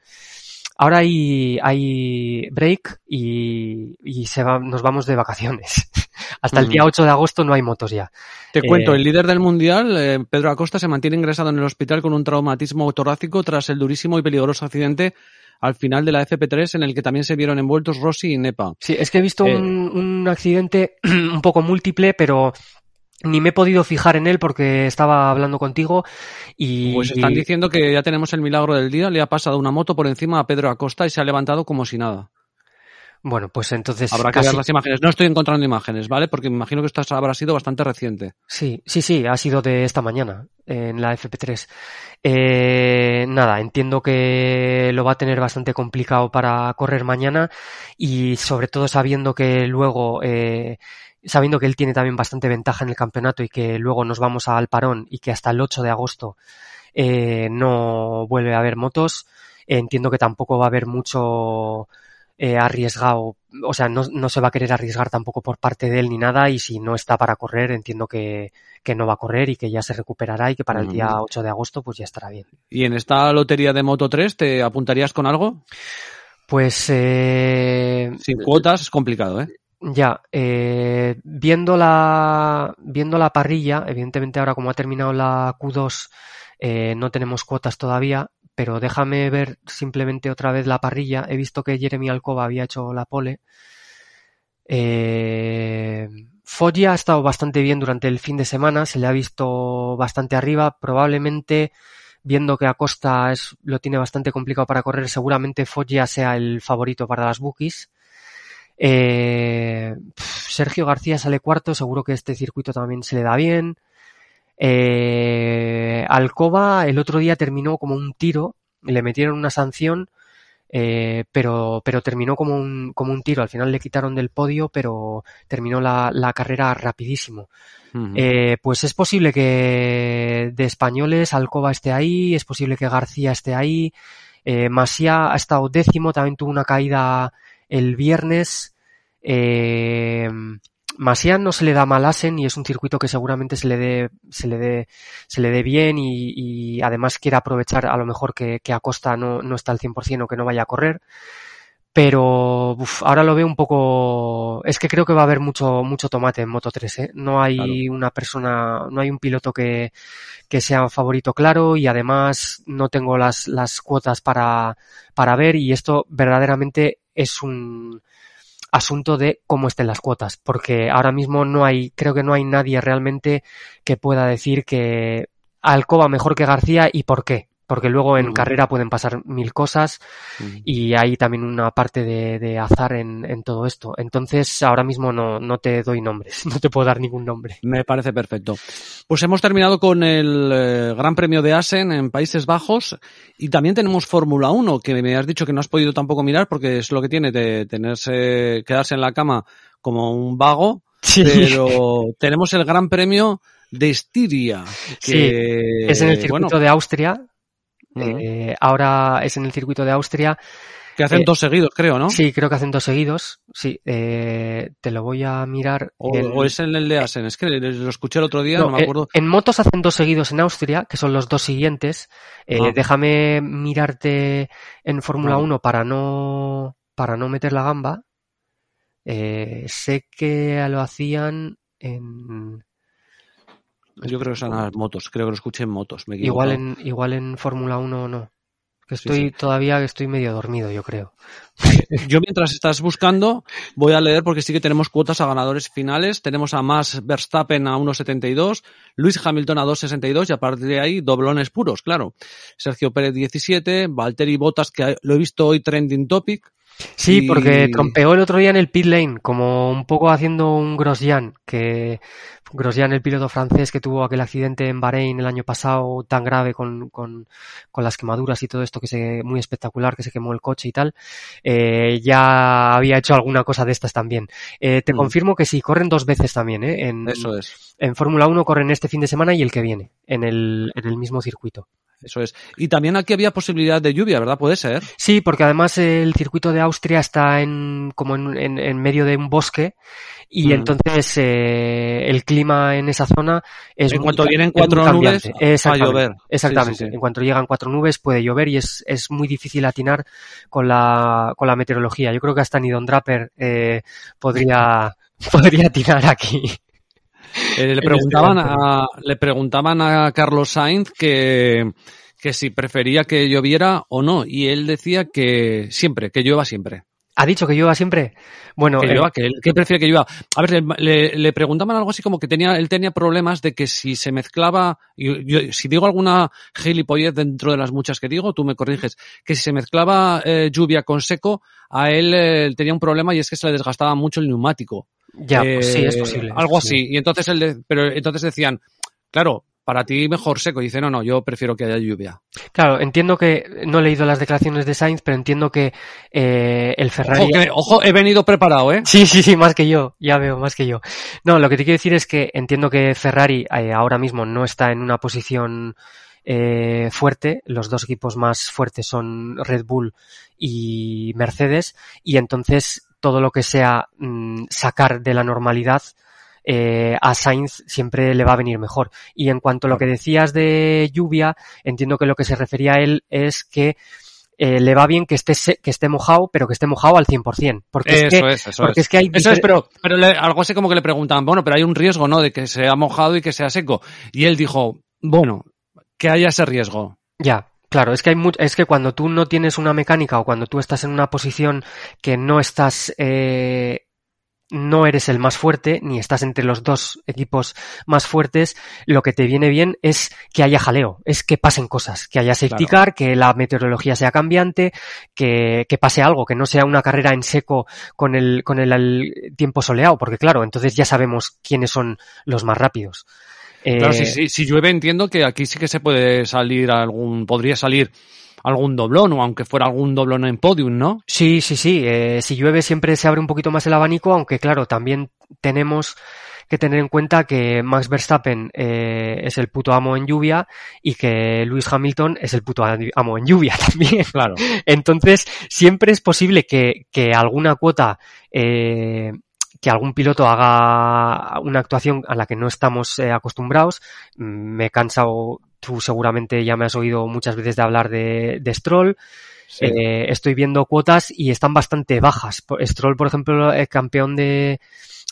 ahora hay, hay break y, y se va, nos vamos de vacaciones. Hasta el día 8 de agosto no hay motos ya. Te cuento, Eh, el líder del mundial, eh, Pedro Acosta, se mantiene ingresado en el hospital con un traumatismo torácico tras el durísimo y peligroso accidente al final de la FP3 en el que también se vieron envueltos Rossi y Nepa. Sí, es que he visto Eh, un, un accidente un poco múltiple, pero ni me he podido fijar en él porque estaba hablando contigo y... Pues están diciendo que ya tenemos el milagro del día, le ha pasado una moto por encima a Pedro Acosta y se ha levantado como si nada. Bueno, pues entonces... Habrá que casi- ver las imágenes. No estoy encontrando imágenes, ¿vale? Porque me imagino que esto habrá sido bastante reciente. Sí, sí, sí, ha sido de esta mañana en la FP3. Eh, nada, entiendo que lo va a tener bastante complicado para correr mañana y sobre todo sabiendo que luego, eh, sabiendo que él tiene también bastante ventaja en el campeonato y que luego nos vamos al parón y que hasta el 8 de agosto eh, no vuelve a haber motos, entiendo que tampoco va a haber mucho eh, arriesgado, o sea, no, no se va a querer arriesgar tampoco por parte de él ni nada y si no está para correr, entiendo que, que no va a correr y que ya se recuperará y que para el día Ujú. 8 de agosto pues ya estará bien. ¿Y en esta lotería de Moto 3 te apuntarías con algo? Pues eh, Sin cuotas es complicado, ¿eh? Ya, eh, viendo la viendo la parrilla, evidentemente ahora como ha terminado la Q2 eh, no tenemos cuotas todavía, pero déjame ver simplemente otra vez la parrilla. He visto que Jeremy Alcoba había hecho la pole. Eh, Foggia ha estado bastante bien durante el fin de semana, se le ha visto bastante arriba, probablemente viendo que Acosta es, lo tiene bastante complicado para correr, seguramente Foggia sea el favorito para las bookies. Eh, Sergio García sale cuarto, seguro que este circuito también se le da bien. Eh, Alcoba el otro día terminó como un tiro, le metieron una sanción eh, pero, pero terminó como un, como un tiro. Al final le quitaron del podio, pero terminó la, la carrera rapidísimo. Eh, pues es posible que de españoles Alcoba esté ahí, es posible que García esté ahí. Eh, Masía ha estado décimo, también tuvo una caída el viernes. Eh, Masía no se le da mal Asen y es un circuito que seguramente se le dé, se le dé, se le dé bien y, y además quiere aprovechar a lo mejor que, que Acosta no, no está al 100% o que no vaya a correr. Pero uf, ahora lo veo un poco. Es que creo que va a haber mucho, mucho tomate en Moto 3, ¿eh? No hay una persona, no hay un piloto que, que sea un favorito claro y además no tengo las, las cuotas para, para ver y esto verdaderamente es un asunto de cómo estén las cuotas, porque ahora mismo no hay, creo que no hay nadie realmente que pueda decir que Alcoba mejor que García y por qué. Porque luego en Ujú. carrera pueden pasar mil cosas Ujú. y hay también una parte de, de azar en, en todo esto. Entonces, ahora mismo no, no te doy nombres, no te puedo dar ningún nombre. Me parece perfecto. Pues hemos terminado con el eh, Gran Premio de Asen en Países Bajos y también tenemos Fórmula 1, que me has dicho que no has podido tampoco mirar porque es lo que tiene de tenerse, quedarse en la cama como un vago, pero tenemos el Gran Premio de Estiria, que es en el circuito bueno, de Austria. Eh, ahora es en el circuito de Austria. que hacen eh, dos seguidos, creo, ¿no? Sí, creo que hacen dos seguidos. Sí, eh, te lo voy a mirar. O, el- o es en el de Asen, es que lo escuché el otro día, no, No, me acuerdo. En motos hacen dos seguidos en Austria, que son los dos siguientes. Ah. Déjame mirarte en Fórmula Vale. 1 para no, para no meter la gamba. Sé que lo hacían en, Yo creo que son las motos, creo que lo escuché en motos, me igual en, igual en Fórmula 1 no. Que estoy sí. todavía, estoy medio dormido, yo creo. Yo mientras estás buscando voy a leer porque sí que tenemos cuotas a ganadores finales. Tenemos a Max Verstappen a 1.72, Luis Hamilton a 2.62 y a partir de ahí doblones puros, claro. Sergio Pérez 17, Valtteri Bottas que lo he visto hoy trending topic. Sí, Y- porque trompeó el otro día en el pit lane, como un poco haciendo un Grosjean, que Grosjean, el piloto francés que tuvo aquel accidente en Bahrein el año pasado tan grave con, con, con las quemaduras y todo esto que se, muy espectacular, que se quemó el coche y tal, eh, ya había hecho alguna cosa de estas también. Eh, te Mm. confirmo que sí, corren dos veces también, ¿eh? En, Eso es, en Fórmula 1 corren este fin de semana y el que viene, en el, en el mismo circuito. Eso es. Y también aquí había posibilidad de lluvia, ¿verdad? Puede ser. Sí, porque además el circuito de Austria está en como en, en- en medio de un bosque y Mm. entonces eh, el clima en esa zona es En muy cuanto vienen cuatro nubes, va a llover. Exactamente. Sí, sí, sí. En cuanto llegan cuatro nubes puede llover y es, es muy difícil atinar con la, con la meteorología. Yo creo que hasta ni Don Draper eh, podría, podría atinar aquí. Eh, le este preguntaban a, le preguntaban a Carlos Sainz que, que si prefería que lloviera o no. Y él decía que siempre, que llueva siempre. ¿Ha dicho que llueva siempre? Bueno, Que eh, llueva, que él que prefiere que llueva. A ver, le, le- preguntaban algo así como que tenía, él tenía problemas de que si se mezclaba, yo- si digo alguna gilipollez dentro de las muchas que digo, tú me corriges, que si se mezclaba eh, lluvia con seco, a él eh, tenía un problema y es que se le desgastaba mucho el neumático. Ya, pues sí, es Eh, posible. Algo así. Y entonces él, de- pero entonces decían, claro, para ti mejor seco. Y dice, no, no, yo prefiero que haya lluvia. Claro, entiendo que, no he leído las declaraciones de Sainz, pero entiendo que eh, el Ferrari... Ojo, que- ojo, he venido preparado, ¿eh? Sí, sí, sí, más que yo, ya veo, más que yo. No, lo que te quiero decir es que entiendo que Ferrari eh, ahora mismo no está en una posición eh, fuerte, los dos equipos más fuertes son Red Bull y Mercedes, y entonces todo lo que sea mm, sacar de la normalidad eh, a Sainz siempre le va a venir mejor. Y en cuanto a lo que decías de lluvia, entiendo que lo que se refería a él es que eh, le va bien que esté, que esté mojado, pero que esté mojado al 100%. Porque es Eso que, es, eso porque es. es que hay Eso es, pero, pero le- algo así como que le preguntaban, bueno, pero hay un riesgo, ¿no? De que sea mojado y que sea seco. Y él dijo, bueno, que haya ese riesgo. Ya, claro, es que hay mu- es que cuando tú no tienes una mecánica o cuando tú estás en una posición que no estás eh, no eres el más fuerte, ni estás entre los dos equipos más fuertes, lo que te viene bien es que haya jaleo, es que pasen cosas, que haya safety Claro. car, que la meteorología sea cambiante, que, que pase algo, que no sea una carrera en seco con el, con el, el tiempo soleado, porque claro, entonces ya sabemos quiénes son los más rápidos. Claro, Eh, si, si, si llueve entiendo que aquí sí que se puede salir algún, podría salir algún doblón o aunque fuera algún doblón en podium, ¿no? Sí, sí, sí. eh, si llueve siempre se abre un poquito más el abanico, aunque claro, también tenemos que tener en cuenta que Max Verstappen eh, es el puto amo en lluvia y que Lewis Hamilton es el puto amo en lluvia también. Claro. Entonces, siempre es posible que, que alguna cuota, eh, que algún piloto haga una actuación a la que no estamos eh, acostumbrados. Mm, Me he cansado, tú seguramente ya me has oído muchas veces de hablar de, de Stroll. Sí. Eh, estoy viendo cuotas y están bastante bajas. Stroll, por ejemplo, el campeón de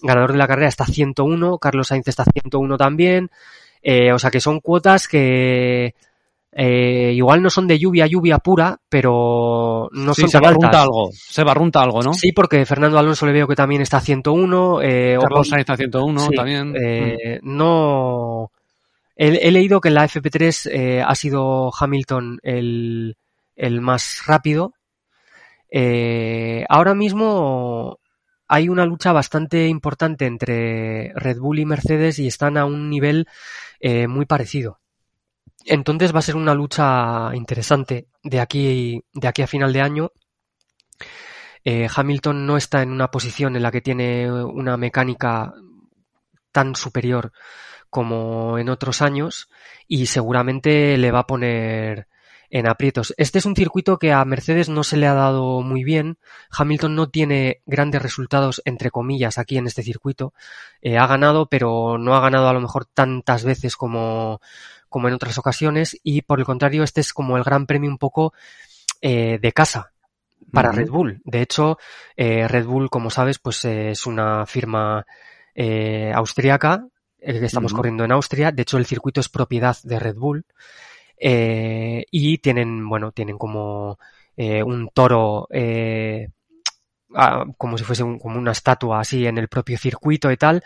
ganador de la carrera está a 101, Carlos Sainz está a 101 también. Eh, o sea que son cuotas que eh, igual no son de lluvia, lluvia pura, pero no Sí, son se tan barrunta altas. algo. Se barrunta algo, ¿no? Sí, porque Fernando Alonso le veo que también está a 101. Eh, Carlos Sainz a 101 Sí, también. Mm. eh, No. He, he leído que en la FP3 eh, ha sido Hamilton el, el más rápido. Eh, ahora mismo hay una lucha bastante importante entre Red Bull y Mercedes y están a un nivel eh, muy parecido. Entonces va a ser una lucha interesante de aquí, de aquí a final de año. Eh, Hamilton no está en una posición en la que tiene una mecánica tan superior como en otros años y seguramente le va a poner en aprietos. Este es un circuito que a Mercedes no se le ha dado muy bien. Hamilton no tiene grandes resultados, entre comillas, aquí en este circuito. Eh, ha ganado, pero no ha ganado a lo mejor tantas veces como, como en otras ocasiones. Y por el contrario, este es como el gran premio un poco eh, de casa para. Red Bull. De hecho, eh, Red Bull, como sabes, pues eh, es una firma eh, austriaca, el que estamos Ujú. corriendo en Austria. De hecho, el circuito es propiedad de Red Bull. Eh, y tienen, bueno, tienen como eh, un toro, eh, como si fuese un- como una estatua así en el propio circuito y tal.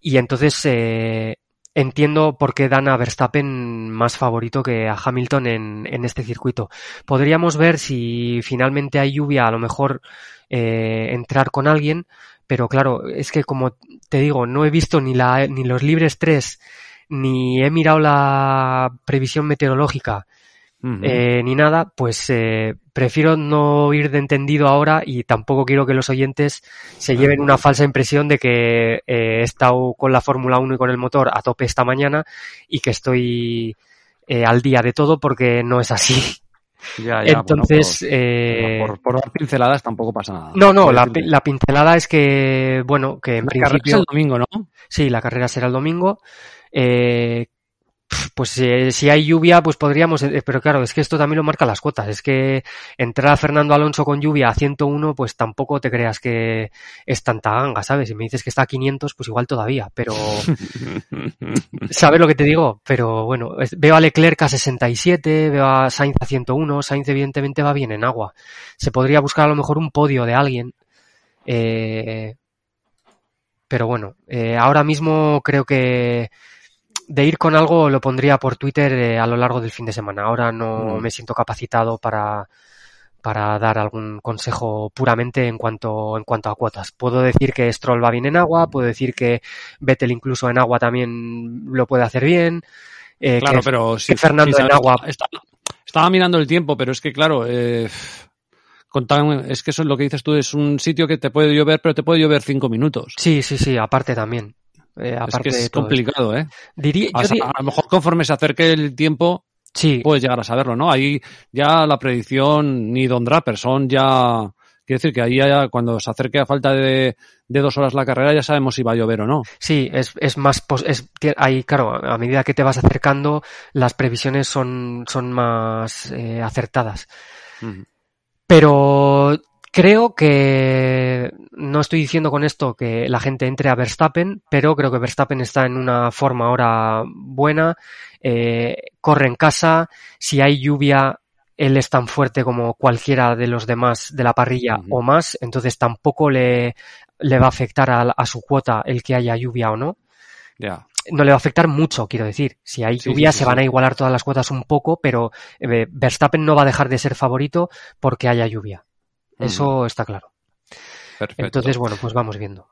Y entonces eh, entiendo por qué dan a Verstappen más favorito que a Hamilton en, en este circuito. Podríamos ver si finalmente hay lluvia, a lo mejor eh, entrar con alguien, pero claro, es que como te digo, no he visto ni, la, ni los libres 3, ni he mirado la previsión meteorológica, Eh, ni nada, pues eh, prefiero no ir de entendido ahora y tampoco quiero que los oyentes se lleven una falsa impresión de que eh, he estado con la Fórmula 1 y con el motor a tope esta mañana y que estoy eh, al día de todo porque no es así. Ya, ya, Entonces, bueno, eh, por, por- por dar pinceladas tampoco pasa nada. no, no, Por la, la pincelada es que, bueno, que en La carrera es el domingo, ¿no? Sí, la carrera será el domingo. Eh, pues eh, si hay lluvia, pues podríamos, eh, pero claro, es que esto también lo marca las cuotas. Es que entrar a Fernando Alonso con lluvia a 101, pues tampoco te creas que es tanta ganga, ¿sabes? Si me dices que está a 500, pues igual todavía, pero ¿sabes lo que te digo? Pero bueno, es- veo a Leclerc a 67, veo a Sainz a 101, Sainz evidentemente va bien en agua. Se podría buscar a lo mejor un podio de alguien. Eh, pero bueno, eh, ahora mismo creo que de ir con algo lo pondría por Twitter eh, a lo largo del fin de semana. Ahora no Mm. me siento capacitado para, para dar algún consejo puramente en cuanto, en cuanto a cuotas. Puedo decir que Stroll va bien en agua, puedo decir que Vettel incluso en agua también lo puede hacer bien. eh, Claro, que- pero sí, que Fernando en agua- Estaba, estaba mirando el tiempo, pero es que claro, eh, tan- es que eso es lo que dices tú, es un sitio que te puede llover, pero te puede llover cinco minutos. Sí, sí, sí, aparte también. Eh, es que de es esto. complicado, ¿eh? Diría, A, lo mejor conforme se acerque el tiempo, sí, puedes llegar a saberlo, ¿no? Ahí ya la predicción ni Don Draper son ya... Quiero decir que ahí ya, cuando se acerque a falta de, de dos horas la carrera ya sabemos si va a llover o no. Sí, es, es más, pos- es, ahí, claro, a medida que te vas acercando, las previsiones son, son más eh, acertadas. Pero creo que no estoy diciendo con esto que la gente entre a Verstappen, pero creo que Verstappen está en una forma ahora buena, eh, corre en casa, si hay lluvia, él es tan fuerte como cualquiera de los demás de la parrilla o más, entonces tampoco le, le va a afectar a, a su cuota el que haya lluvia o no Ya. no le va a afectar mucho, quiero decir. Si hay Sí, lluvia, sí, sí, se van a igualar todas las cuotas un poco, pero eh, Verstappen no va a dejar de ser favorito porque haya lluvia. Eso está claro. Perfecto. Entonces, bueno, pues vamos viendo.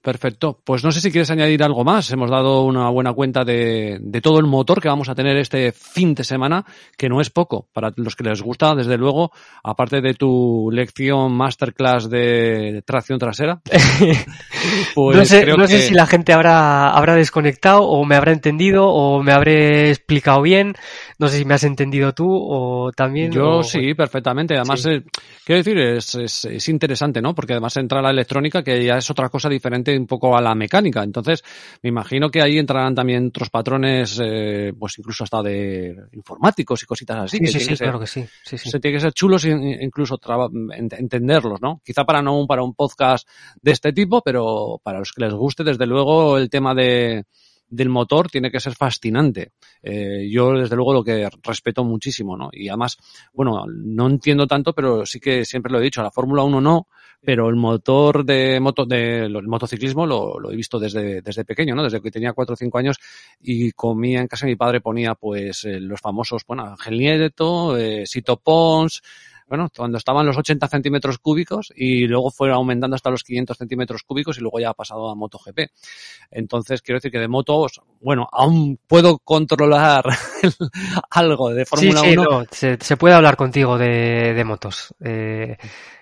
Perfecto. Pues no sé si quieres añadir algo más. Hemos dado una buena cuenta de, de, todo el motor que vamos a tener este fin de semana, que no es poco. Para los que les gusta, desde luego, aparte de tu lección masterclass de tracción trasera. pues no sé, no sé si la gente habrá, habrá desconectado o me habrá entendido o me habré explicado bien. No sé si me has entendido tú o también. Yo o... sí, perfectamente. Además, sí. eh, quiero decir, es, es, es interesante, ¿no? Porque además entra la electrónica, que ya es otra cosa diferente un poco a la mecánica. Entonces, me imagino que ahí entrarán también otros patrones, eh, pues incluso hasta de informáticos y cositas así. Sí, que sí, tiene sí, que ser- claro que sí. sí, sí. se tiene que ser chulos e incluso ent- entenderlos, ¿no? Quizá para no para un podcast de este tipo, pero para los que les guste, desde luego, el tema de del motor tiene que ser fascinante. Eh, yo, desde luego, lo que respeto muchísimo, ¿no? Y además, bueno, no entiendo tanto, pero sí que siempre lo he dicho, la Fórmula 1 no, pero el motor de moto, de, el motociclismo lo, lo he visto desde, desde pequeño, ¿no? Desde que tenía 4 o 5 años y comía en casa mi padre ponía pues eh, los famosos, bueno, Ángel Nieto, eh, Sito Pons, bueno, cuando estaban los 80 centímetros cúbicos y luego fue aumentando hasta los 500 centímetros cúbicos y luego ya ha pasado a MotoGP. Entonces, quiero decir que de motos, bueno, aún puedo controlar algo de Sí, Fórmula sí, 1. no, se, se puede hablar contigo de, de motos. Eh,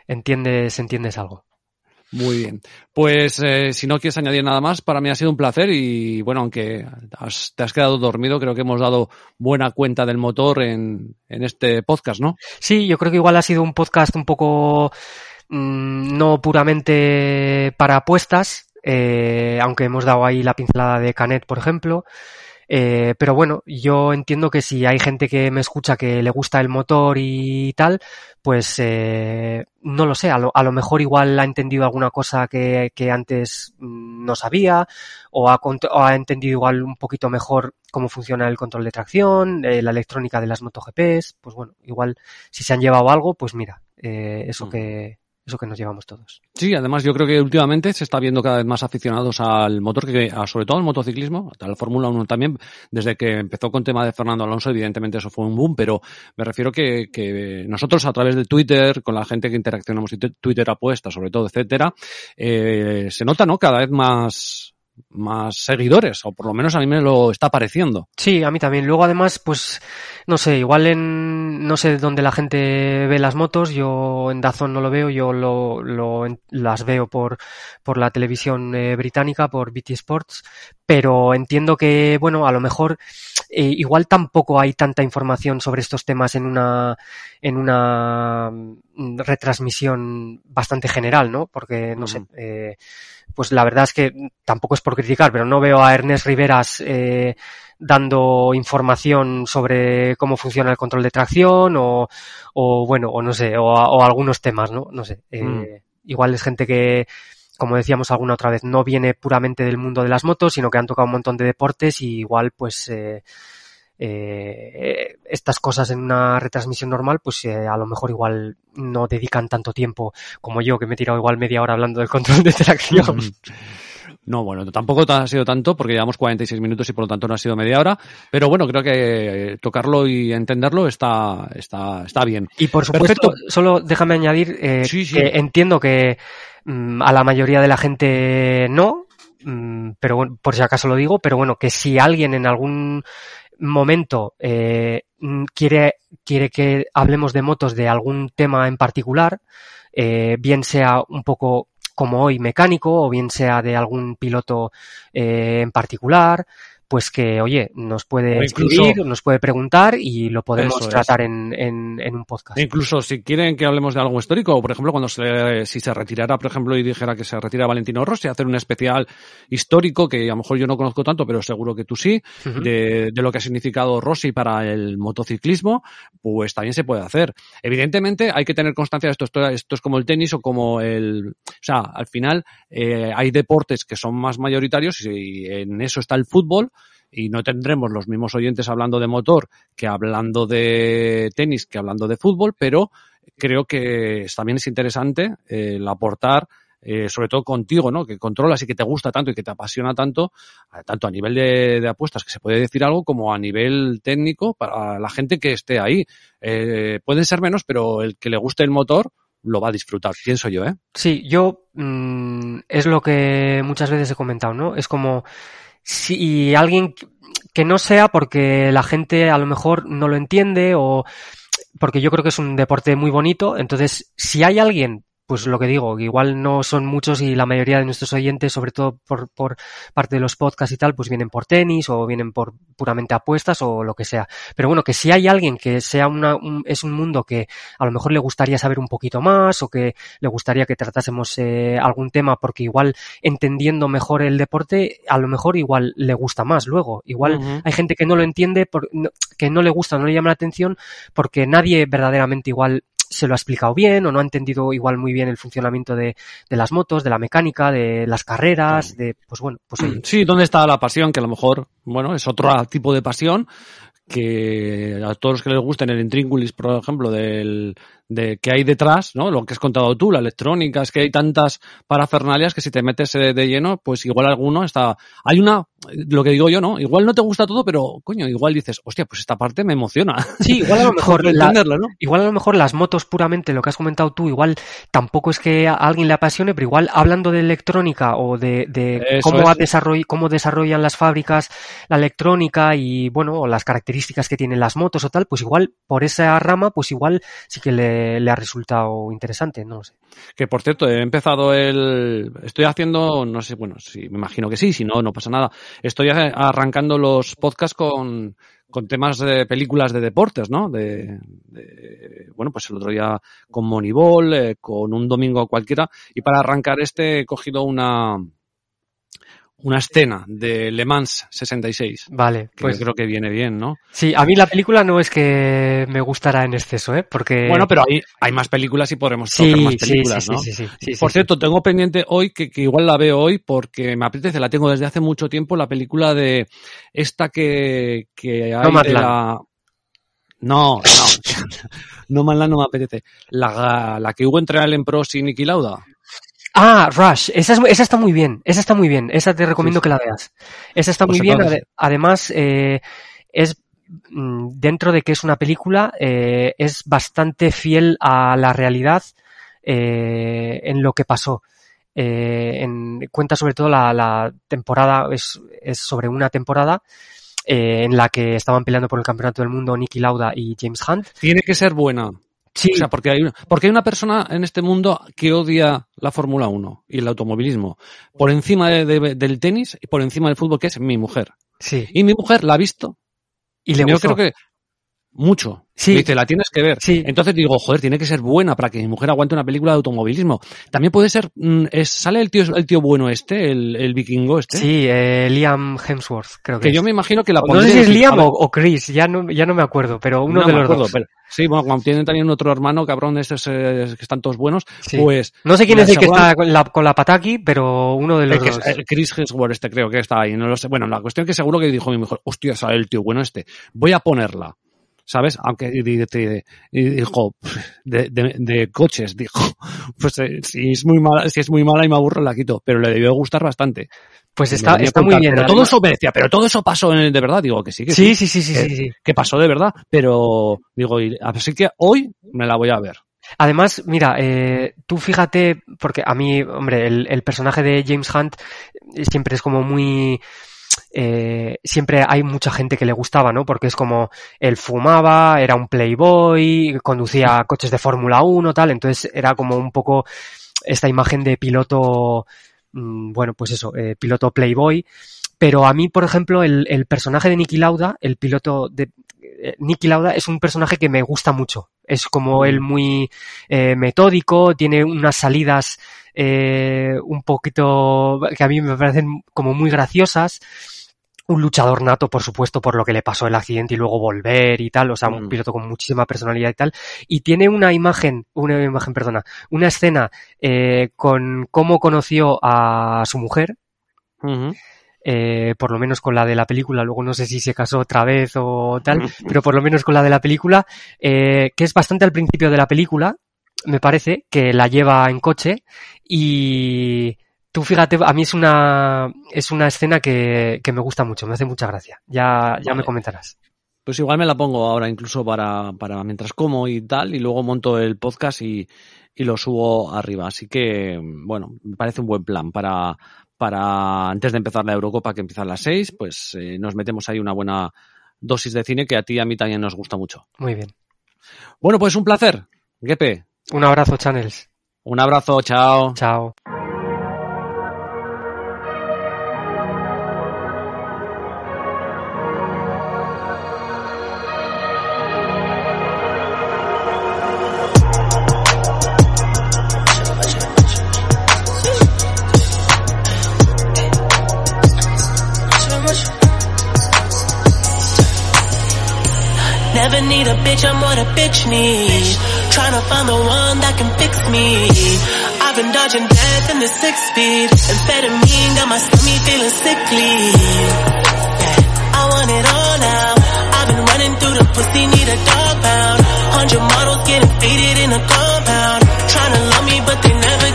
entiendes, entiendes algo. Muy bien. Pues eh, si no quieres añadir nada más, para mí ha sido un placer y bueno, aunque has- te has quedado dormido, creo que hemos dado buena cuenta del motor en, en este podcast, ¿no? Sí, yo creo que igual ha sido un podcast un poco mm, no puramente para apuestas, eh, aunque hemos dado ahí la pincelada de Canet, por ejemplo. Eh, pero bueno, yo entiendo que si hay gente que me escucha que le gusta el motor y tal, pues eh, no lo sé, a lo, a lo mejor igual ha entendido alguna cosa que, que antes mm, no sabía o ha, o ha entendido igual un poquito mejor cómo funciona el control de tracción, eh, la electrónica de las MotoGPs, pues bueno, igual si se han llevado algo, pues mira, eh, eso Mm. que eso que nos llevamos todos. Sí, además yo creo que últimamente se está viendo cada vez más aficionados al motor, que sobre todo al motociclismo, a la Fórmula 1 también, desde que empezó con tema de Fernando Alonso, evidentemente eso fue un boom, pero me refiero que, que nosotros a través de Twitter, con la gente que interaccionamos Twitter apuesta, sobre todo, etcétera, eh, se nota, ¿no? Cada vez más, más seguidores, o por lo menos a mí me lo está pareciendo. Sí, a mí también. Luego, además, pues, no sé, igual en, no sé dónde la gente ve las motos, yo en Dazón no lo veo, yo lo, lo, en- las veo por, por la televisión eh, británica, por BT Sports, pero entiendo que, bueno, a lo mejor, eh, igual tampoco hay tanta información sobre estos temas en una, en una mm, retransmisión bastante general, ¿no? Porque, no sé, Ujú. eh, pues la verdad es que tampoco es por criticar, pero no veo a Ernest Riveras eh, dando información sobre cómo funciona el control de tracción o, o bueno, o no sé, o, o algunos temas, ¿no? No sé. eh, Mm. Igual es gente que, como decíamos alguna otra vez, no viene puramente del mundo de las motos, sino que han tocado un montón de deportes y igual, pues, eh, eh, estas cosas en una retransmisión normal, pues eh, a lo mejor igual no dedican tanto tiempo como yo, que me he tirado igual media hora hablando del control de tracción. No, bueno, tampoco ha sido tanto porque llevamos 46 minutos y por lo tanto no ha sido media hora, pero bueno, creo que eh, tocarlo y entenderlo está, está, está bien. Y por supuesto, Perfecto. solo déjame añadir eh, Sí, sí. que entiendo que mm, a la mayoría de la gente no, mm, pero bueno, por si acaso lo digo, pero bueno, que si alguien en algún momento eh, mm, quiere, quiere que hablemos de motos de algún tema en particular, eh, bien sea un poco como hoy mecánico o bien sea de algún piloto eh, en particular, pues que, oye, nos puede incluso- escribir, nos puede preguntar y lo podemos tratar en, en, en un podcast. Incluso si quieren que hablemos de algo histórico, o por ejemplo, cuando se, si se retirara, por ejemplo, y dijera que se retira Valentino Rossi, hacer un especial histórico, que a lo mejor yo no conozco tanto, pero seguro que tú sí, de, de lo que ha significado Rossi para el motociclismo, pues también se puede hacer. Evidentemente hay que tener constancia de esto, esto, esto es como el tenis o como el... O sea, al final eh, hay deportes que son más mayoritarios y en eso está el fútbol y no tendremos los mismos oyentes hablando de motor que hablando de tenis, que hablando de fútbol, pero creo que también es interesante eh, el aportar eh, sobre todo contigo, ¿no? Que controlas y que te gusta tanto y que te apasiona tanto, a- tanto a nivel de, de apuestas, que se puede decir algo, como a nivel técnico para la gente que esté ahí. Eh, pueden ser menos, pero el que le guste el motor, lo va a disfrutar, pienso yo, ¿eh? Sí, yo mm, es lo que muchas veces he comentado, ¿no? Es como si alguien que no sea porque la gente a lo mejor no lo entiende o porque yo creo que es un deporte muy bonito, entonces si hay alguien pues lo que digo, igual no son muchos y la mayoría de nuestros oyentes, sobre todo por, por parte de los podcasts y tal, pues vienen por tenis o vienen por puramente apuestas o lo que sea. Pero bueno, que si hay alguien que sea una, un, es un mundo que a lo mejor le gustaría saber un poquito más o que le gustaría que tratásemos eh, algún tema porque igual entendiendo mejor el deporte, a lo mejor igual le gusta más luego. Igual hay gente que no lo entiende, por, no- que no le gusta, no le llama la atención porque nadie verdaderamente igual se lo ha explicado bien o no ha entendido igual muy bien el funcionamiento de, de las motos, de la mecánica, de las carreras, de, pues bueno, pues oye, Sí, ¿dónde está la pasión? Que a lo mejor, bueno, es otro tipo de pasión que a todos los que les gusten el intríngulis, por ejemplo, del, de que hay detrás, ¿no? Lo que has contado tú, la electrónica, es que hay tantas parafernalias que si te metes eh, de lleno, pues igual alguno está... Hay una, lo que digo yo, ¿no? Igual no te gusta todo, pero, coño, igual dices, hostia, pues esta parte me emociona. sí, igual a lo mejor la- entenderlo, ¿no? Igual a lo mejor las motos puramente, lo que has comentado tú, igual tampoco es que a alguien le apasione, pero igual hablando de electrónica o de, de cómo, desarroll- cómo desarrollan las fábricas la electrónica y bueno, o las características que tienen las motos o tal, pues igual por esa rama, pues igual sí que le, le ha resultado interesante, no lo sé. Que por cierto, he empezado el. Estoy haciendo, no sé, bueno, sí, me imagino que sí, si no, no pasa nada. Estoy arrancando los podcasts con, con temas de películas de deportes, ¿no? De, de- bueno, pues el otro día con Moneyball, eh, con un domingo cualquiera. Y para arrancar este he cogido una. Una escena de Le Mans 66. Vale, Que pues creo que viene bien, ¿no? sí, a mí la película no es que me gustara en exceso, ¿eh? Porque... Bueno, pero hay, hay más películas y podremos sí, tocar más películas, sí, ¿no? sí, sí, Por cierto, tengo pendiente hoy, que, que igual la veo hoy, porque me apetece, la tengo desde hace mucho tiempo, la película de esta que, que hay de Nomadland. la... No, no, no no me apetece. La, la que hubo entre Allen Prost y Nicky Lauda. Ah, Rush, esa, es- esa está muy bien, esa está muy bien, esa te recomiendo sí. que la veas. Esa está Pues muy bien, además eh, es mm, dentro de que es una película, eh, es bastante fiel a la realidad eh, en lo que pasó. Eh, en- cuenta sobre todo la, la temporada, es, es sobre una temporada eh, en la que estaban peleando por el campeonato del mundo Nicky Lauda y James Hunt. Tiene que ser buena. Sí, O sea, porque hay, una, porque hay una persona en este mundo que odia la Fórmula 1 y el automovilismo por encima de- de- del tenis y por encima del fútbol, que es mi mujer. sí. Y mi mujer la ha visto Y le yo gustó. creo que mucho. Sí. Me dice, la tienes que ver. Sí. Entonces digo, joder, tiene que ser buena para que mi mujer aguante una película de automovilismo. También puede ser, mm, es, sale el tío, el tío bueno este, el, el vikingo este. Sí, eh, Liam Hemsworth, creo que, Que yo me imagino que la No sé si es Liam o, o Chris, ya no, ya no me acuerdo, pero uno no de los acuerdo, dos. pero- sí, bueno, cuando tienen también otro hermano, cabrón, de estos eh, que están todos buenos, Sí. pues... No sé quién es el que está con la, con la pataki, pero uno de los es- dos. el Chris Hemsworth este creo que está ahí, no lo sé. Bueno, la cuestión que seguro que dijo mi mujer, hostia, sale el tío bueno este, voy a ponerla. ¿Sabes? Aunque y dijo, de, de, de coches, dijo, pues eh, si es muy mala, si es muy mala y me aburro la quito, pero le debió gustar bastante. Pues está, está muy bien. Pero todo eso me decía, pero todo eso pasó en el de verdad, digo que sí, que sí, Sí, sí, sí, sí, que, sí, sí. que pasó de verdad, pero digo, y- así que hoy me la voy a ver. Además, mira, eh, tú fíjate, porque a mí, hombre, el, el personaje de James Hunt eh, siempre es como muy... eh, siempre hay mucha gente que le gustaba, ¿no? Porque es como él fumaba, era un playboy, conducía coches de Fórmula 1, tal, entonces era como un poco esta imagen de piloto, mm, bueno, pues eso, eh, piloto playboy. Pero a mí, por ejemplo, el, el personaje de Nicky Lauda, el piloto de eh, Nicky Lauda, es un personaje que me gusta mucho. Es como él muy eh, metódico, tiene unas salidas eh, un poquito que a mí me parecen como muy graciosas. Un luchador nato, por supuesto, por lo que le pasó el accidente y luego volver y tal. O sea, un Mm. piloto con muchísima personalidad y tal. Y tiene una imagen, una imagen, perdona, una escena eh, con cómo conoció a su mujer. Eh, por lo menos con la de la película, luego no sé si se casó otra vez o tal, pero por lo menos con la de la película, eh, que es bastante al principio de la película, me parece, que la lleva en coche y tú fíjate, a mí es una, es una escena que, que me gusta mucho, me hace mucha gracia, ya, ya Vale. me comentarás. Pues igual me la pongo ahora incluso para, para mientras como y tal, y luego monto el podcast y, y lo subo arriba. Así que, bueno, me parece un buen plan para, para antes de empezar la Eurocopa que empieza a las seis, pues eh, nos metemos ahí una buena dosis de cine que a ti y a mí también nos gusta mucho. Muy bien. Bueno, pues un placer. Gepe, Un abrazo, Channels. un abrazo, chao. Chao. Need. Tryna find the one that can fix me. I've been dodging death in the six speed. Amphetamine got my stomach feeling sickly. Yeah, I want it all now. I've been running through the pussy, need a dog pound. Hundred models getting faded in a compound. Tryna love me, but they never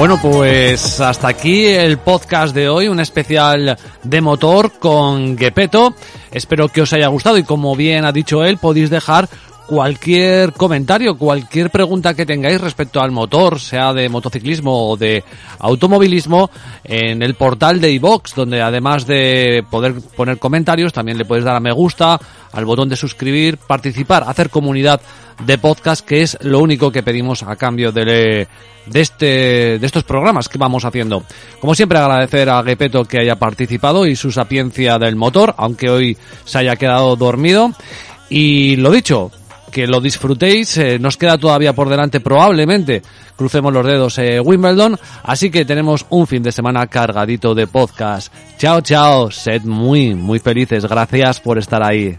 Bueno, pues hasta aquí el podcast de hoy, un especial de motor con Gepeto. Espero que os haya gustado y como bien ha dicho él, podéis dejar cualquier comentario, cualquier pregunta que tengáis respecto al motor, sea de motociclismo o de automovilismo, en el portal de iVox, donde además de poder poner comentarios, también le podéis dar a me gusta, al botón de suscribir, participar, hacer comunidad de podcast, que es lo único que pedimos a cambio de, de este, de estos programas que vamos haciendo. Como siempre agradecer a Gepeto que haya participado y su sapiencia del motor, aunque hoy se haya quedado dormido. Y lo dicho, que lo disfrutéis, eh, nos queda todavía por delante probablemente, crucemos los dedos, eh, Wimbledon, así que tenemos un fin de semana cargadito de podcast. Chao, chao, sed muy, muy felices, gracias por estar ahí.